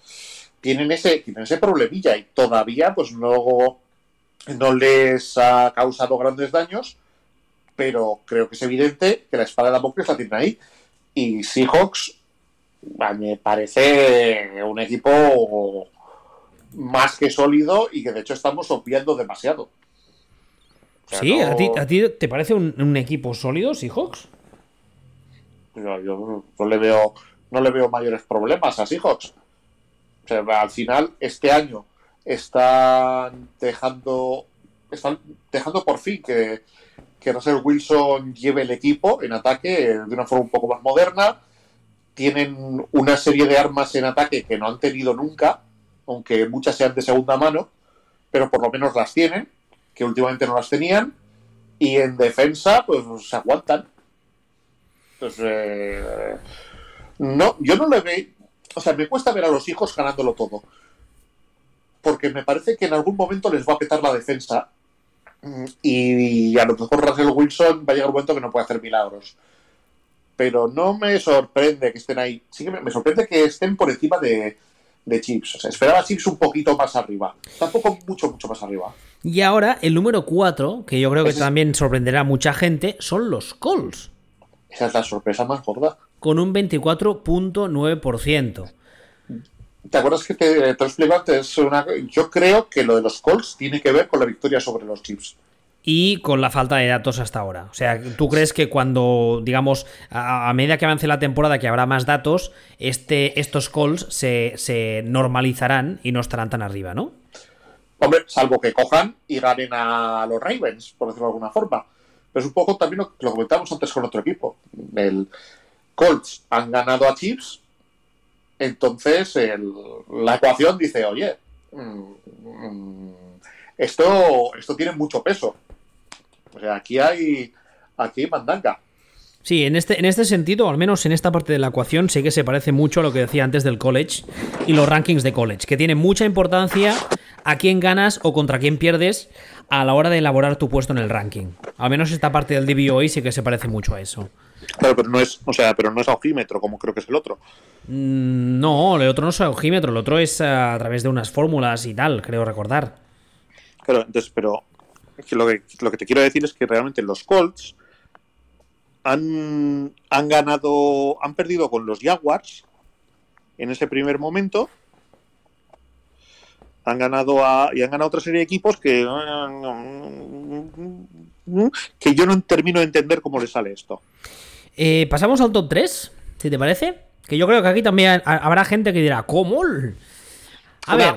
Speaker 2: tienen ese, tienen ese problemilla y todavía, pues no, no les ha causado grandes daños pero creo que es evidente que la espada de Damocles la tienen ahí. Y Seahawks me parece un equipo más que sólido y que de hecho estamos obviando demasiado.
Speaker 1: ¿Sí? ¿A, ti, te parece un, equipo sólido, Seahawks?
Speaker 2: yo no le veo no le veo mayores problemas a Seahawks. O sea, al final, este año están dejando están dejando por fin que, que Russell Wilson lleve el equipo en ataque de una forma un poco más moderna. Tienen una serie de armas en ataque que no han tenido nunca, aunque muchas sean de segunda mano, pero por lo menos las tienen, que últimamente no las tenían. Y en defensa, pues se aguantan. Entonces, eh, no, yo no le veo. O sea, me cuesta ver a los hijos ganándolo todo. Porque me parece que en algún momento les va a petar la defensa y a lo mejor Russell Wilson va a llegar un momento que no puede hacer milagros. Pero no me sorprende que estén ahí. Sí que me, sorprende que estén por encima de, de Chips. O sea, esperaba Chips un poquito más arriba. Tampoco mucho, mucho más arriba.
Speaker 1: Y ahora el número 4, que yo creo que también sorprenderá a mucha gente, son los Colts.
Speaker 2: Esa es la sorpresa más gorda.
Speaker 1: Con un 24.9%.
Speaker 2: ¿Te acuerdas que te, te explico antes? Una, yo creo que lo de los Colts tiene que ver con la victoria sobre los Chiefs
Speaker 1: y con la falta de datos hasta ahora. O sea, ¿tú crees que cuando, digamos, a, medida que avance la temporada, que habrá más datos, este, estos calls se, se, normalizarán y no estarán tan arriba, ¿no?
Speaker 2: Hombre, salvo que cojan y ganen a los Ravens, por decirlo de alguna forma. Pero es un poco también lo que lo comentamos antes con otro equipo. El Colts han ganado a Chiefs, entonces la ecuación dice, oye, mm, mm, esto, esto tiene mucho peso o sea, aquí hay, aquí mandanga.
Speaker 1: Sí, en este, en este sentido, al menos en esta parte de la ecuación, sí que se parece mucho a lo que decía antes del college y los rankings de college, que tiene mucha importancia a quién ganas o contra quién pierdes a la hora de elaborar tu puesto en el ranking. Al menos esta parte del DVOA sí que se parece mucho a eso.
Speaker 2: Claro, pero no es, o sea, pero no es ojímetro, como creo que es el otro.
Speaker 1: Mm, no, el otro no es ojímetro, el otro es a través de unas fórmulas y tal, creo recordar.
Speaker 2: Claro, entonces, pero lo que, lo que te quiero decir es que realmente los Colts han, han ganado, han perdido con los Jaguars en ese primer momento. Han ganado a, y han ganado otra serie de equipos que, que yo no termino de entender cómo les sale esto.
Speaker 1: Eh, Pasamos al top 3, si te parece. Que yo creo que aquí también habrá gente que dirá, ¿cómo?
Speaker 2: A ver.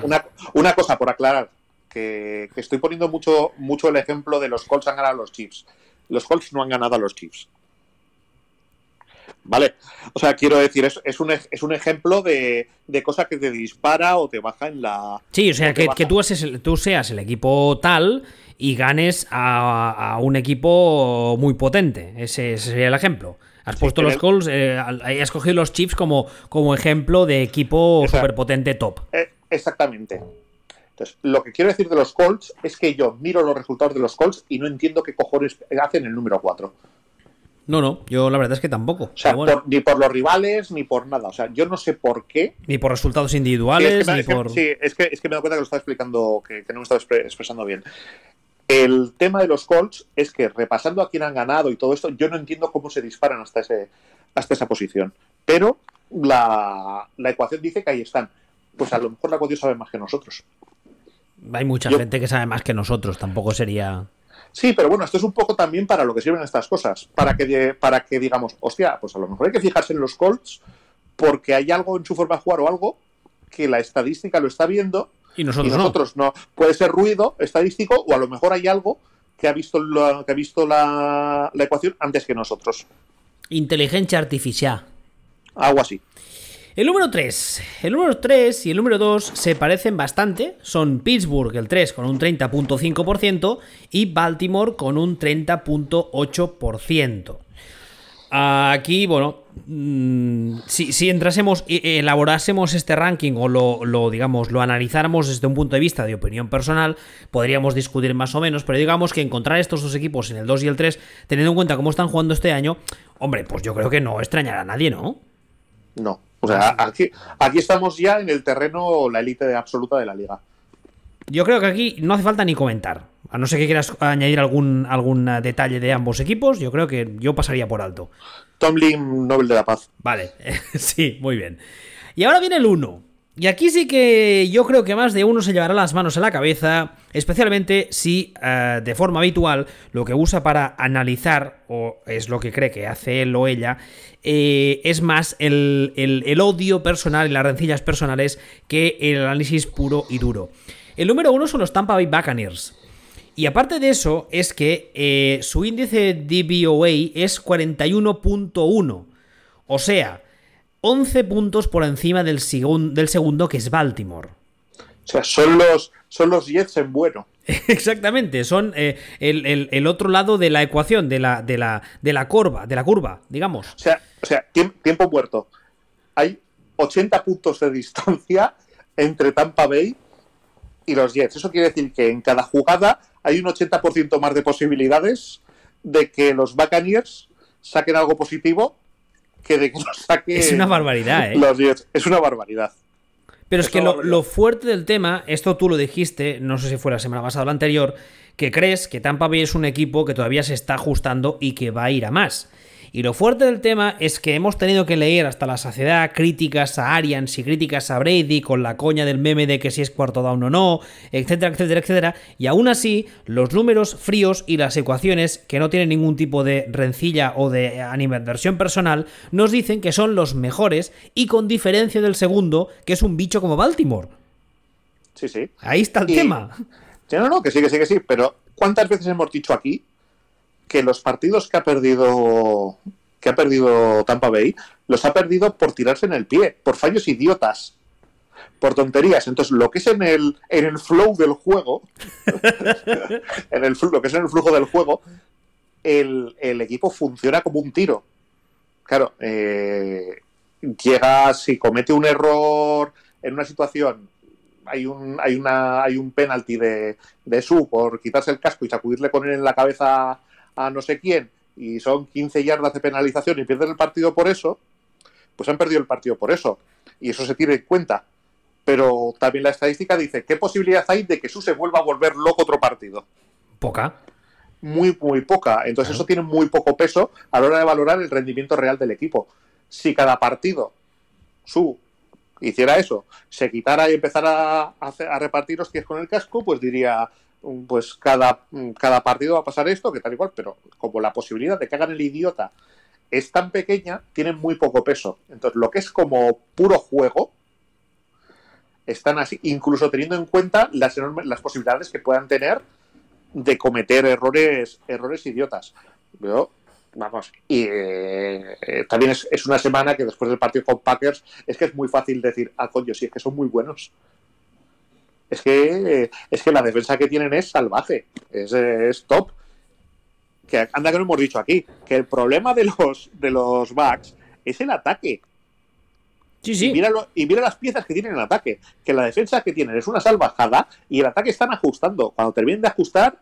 Speaker 2: una cosa por aclarar que, estoy poniendo mucho, mucho el ejemplo de los Colts han ganado a los Chiefs. Los Colts no han ganado a los Chiefs. ¿Vale? O sea, quiero decir, es, es, un, es un ejemplo de, de, cosa que te dispara o te baja en la.
Speaker 1: Sí, o sea, que, tú, tú, seas el equipo tal y ganes a, un equipo muy potente. Ese, sería el ejemplo. Has puesto los Colts, eh, has cogido los Chiefs como, como ejemplo de equipo superpotente top.
Speaker 2: Eh, exactamente. Entonces, lo que quiero decir de los Colts es que yo miro los resultados de los Colts y no entiendo qué cojones hacen el número 4.
Speaker 1: No, no, yo la verdad es que tampoco.
Speaker 2: O sea, ni por los rivales, ni por nada. O sea, yo no sé por qué.
Speaker 1: Ni por resultados individuales, ni por.
Speaker 2: sí, es que, es que me doy cuenta que lo estaba explicando, que, no me estaba expresando bien. El tema de los Colts es que repasando a quién han ganado y todo esto, yo no entiendo cómo se disparan hasta, ese, hasta esa posición. Pero la, la ecuación dice que ahí están. Pues a lo mejor la ecuación sabe más que nosotros.
Speaker 1: Hay mucha gente que sabe más que nosotros, tampoco sería.
Speaker 2: Sí, pero bueno, esto es un poco también para lo que sirven estas cosas. Para que, para que digamos, hostia, pues a lo mejor hay que fijarse en los Colts porque hay algo en su forma de jugar o algo que la estadística lo está viendo
Speaker 1: y nosotros,
Speaker 2: no. Puede ser ruido estadístico o a lo mejor hay algo que ha visto, que ha visto la, la ecuación antes que nosotros.
Speaker 1: Inteligencia artificial.
Speaker 2: Algo así.
Speaker 1: El número 3. El número 3 y el número 2 se parecen bastante. Son Pittsburgh, el 3, con un 30.5% y Baltimore con un 30.8%. Aquí, bueno, mm, si, entrásemos y elaborásemos este ranking o lo, digamos, lo analizáramos desde un punto de vista de opinión personal, podríamos discutir más o menos, pero digamos que encontrar estos dos equipos en el 2 y el 3, teniendo en cuenta cómo están jugando este año, hombre, pues yo creo que no extrañará a nadie, ¿no?
Speaker 2: No. O sea, aquí, aquí estamos ya en el terreno, la élite absoluta de la liga.
Speaker 1: Yo creo que aquí no hace falta ni comentar. A no ser que quieras añadir algún, algún detalle de ambos equipos, yo creo que yo pasaría por alto.
Speaker 2: Tomlin, Nobel de la Paz.
Speaker 1: Vale, sí, muy bien. Y ahora viene el 1. Y aquí sí que yo creo que más de uno se llevará las manos a la cabeza, especialmente si eh, de forma habitual lo que usa para analizar, o es lo que cree que hace él o ella, eh, es más el, odio personal y las rencillas personales que el análisis puro y duro. El número uno son los Tampa Bay Buccaneers. Y aparte de eso, es que eh, su índice DVOA es 41.1. O sea, 11 puntos por encima del, del segundo, que es Baltimore.
Speaker 2: O sea, son los, son los Jets en bueno.
Speaker 1: Exactamente, son eh, el, otro lado de la ecuación, de la, de la, de la curva, de la curva, digamos.
Speaker 2: O sea, o sea tiempo muerto. Hay 80 puntos de distancia entre Tampa Bay y los Jets. Eso quiere decir que en cada jugada hay un 80% más de posibilidades de que los Buccaneers saquen algo positivo que de que saquen
Speaker 1: Es una barbaridad, ¿eh?
Speaker 2: Los Jets. Es una barbaridad.
Speaker 1: Pero es, que lo, fuerte del tema, esto tú lo dijiste, no sé si fue la semana pasada o la anterior, que crees que Tampa Bay es un equipo que todavía se está ajustando y que va a ir a más. Y lo fuerte del tema es que hemos tenido que leer hasta la saciedad críticas a Arians y críticas a Brady con la coña del meme de que si es cuarto down o no, etcétera, etcétera, etcétera. Y aún así, los números fríos y las ecuaciones, que no tienen ningún tipo de rencilla o de animadversión personal, nos dicen que son los mejores y con diferencia del segundo, que es un bicho como Baltimore.
Speaker 2: Sí, sí.
Speaker 1: Ahí está el tema.
Speaker 2: Sí, no, no, que sí, que sí, que sí. Pero ¿cuántas veces hemos dicho aquí que los partidos que ha perdido que ha perdido Tampa Bay los ha perdido por tirarse en el pie, por fallos idiotas, por tonterías. Entonces, lo que es en el, en el flow del juego, en el, lo que es en el flujo del juego, el, el equipo funciona como un tiro. Claro, eh, llega, si comete un error en una situación hay un, hay una, hay un penalti de, de Su por quitarse el casco y sacudirle con él en la cabeza a no sé quién y son 15 yardas de penalización y pierden el partido por eso, pues han perdido el partido por eso. Y eso se tiene en cuenta. Pero también la estadística dice, ¿qué posibilidad hay de que Su se vuelva a volver loco otro partido?
Speaker 1: Poca.
Speaker 2: Muy, muy poca. Entonces
Speaker 1: Claro.
Speaker 2: eso tiene muy poco peso a la hora de valorar el rendimiento real del equipo. Si cada partido Su hiciera eso, se quitara y empezara a, hacer- a repartir hostias con el casco, pues diría, pues cada, mm, cada partido va a pasar esto, que tal y cual, pero como la posibilidad de que hagan el idiota es tan pequeña, tiene muy poco peso. Entonces, lo que es como puro juego, están así, incluso teniendo en cuenta las enormes, las posibilidades que puedan tener de cometer errores, errores idiotas. Yo, vamos, y eh, también es, es una semana que después del partido con Packers es que es muy fácil decir, ah, coño, sí, es que son muy buenos. Es que, es que la defensa que tienen es salvaje, es, es top. Que anda que no hemos dicho aquí, que el problema de los, de los Bucks es el ataque.
Speaker 1: Sí,
Speaker 2: Y,
Speaker 1: sí.
Speaker 2: mira lo- y mira las piezas que tienen en el ataque. Que la defensa que tienen es una salvajada y el ataque están ajustando. Cuando terminen de ajustar,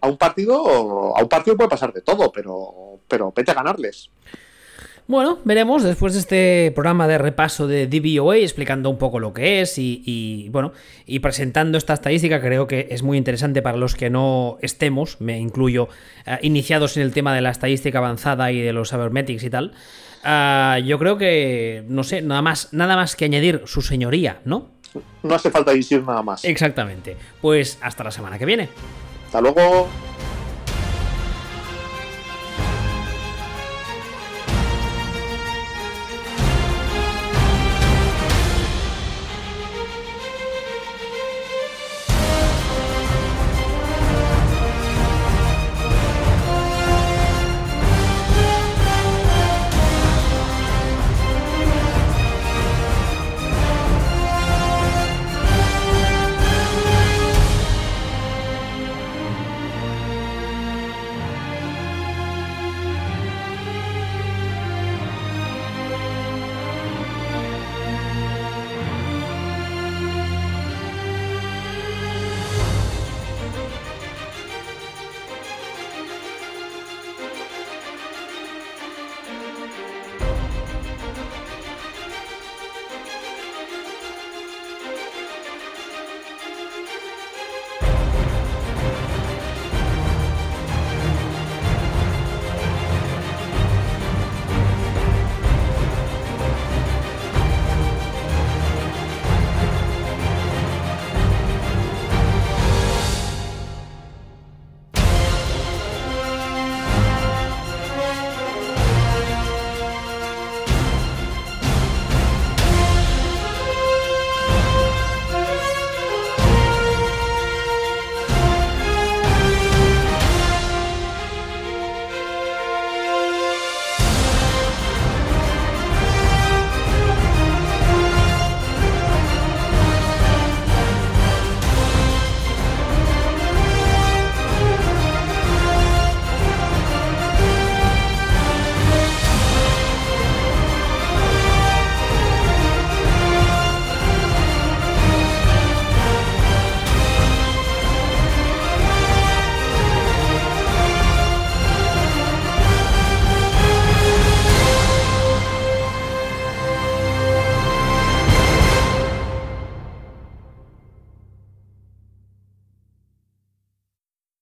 Speaker 2: a un partido, a un partido puede pasar de todo, pero, pero vete a ganarles.
Speaker 1: Bueno, veremos después de este programa de repaso de DVOA explicando un poco lo que es y, y, bueno, y presentando esta estadística creo que es muy interesante para los que no estemos, me incluyo, eh, iniciados en el tema de la estadística avanzada y de los cybermetics y tal. Ah, yo creo que, no sé, nada más, nada más que añadir su señoría, ¿no?
Speaker 2: No hace falta decir nada más.
Speaker 1: Exactamente. Pues hasta la semana que viene.
Speaker 2: Hasta luego.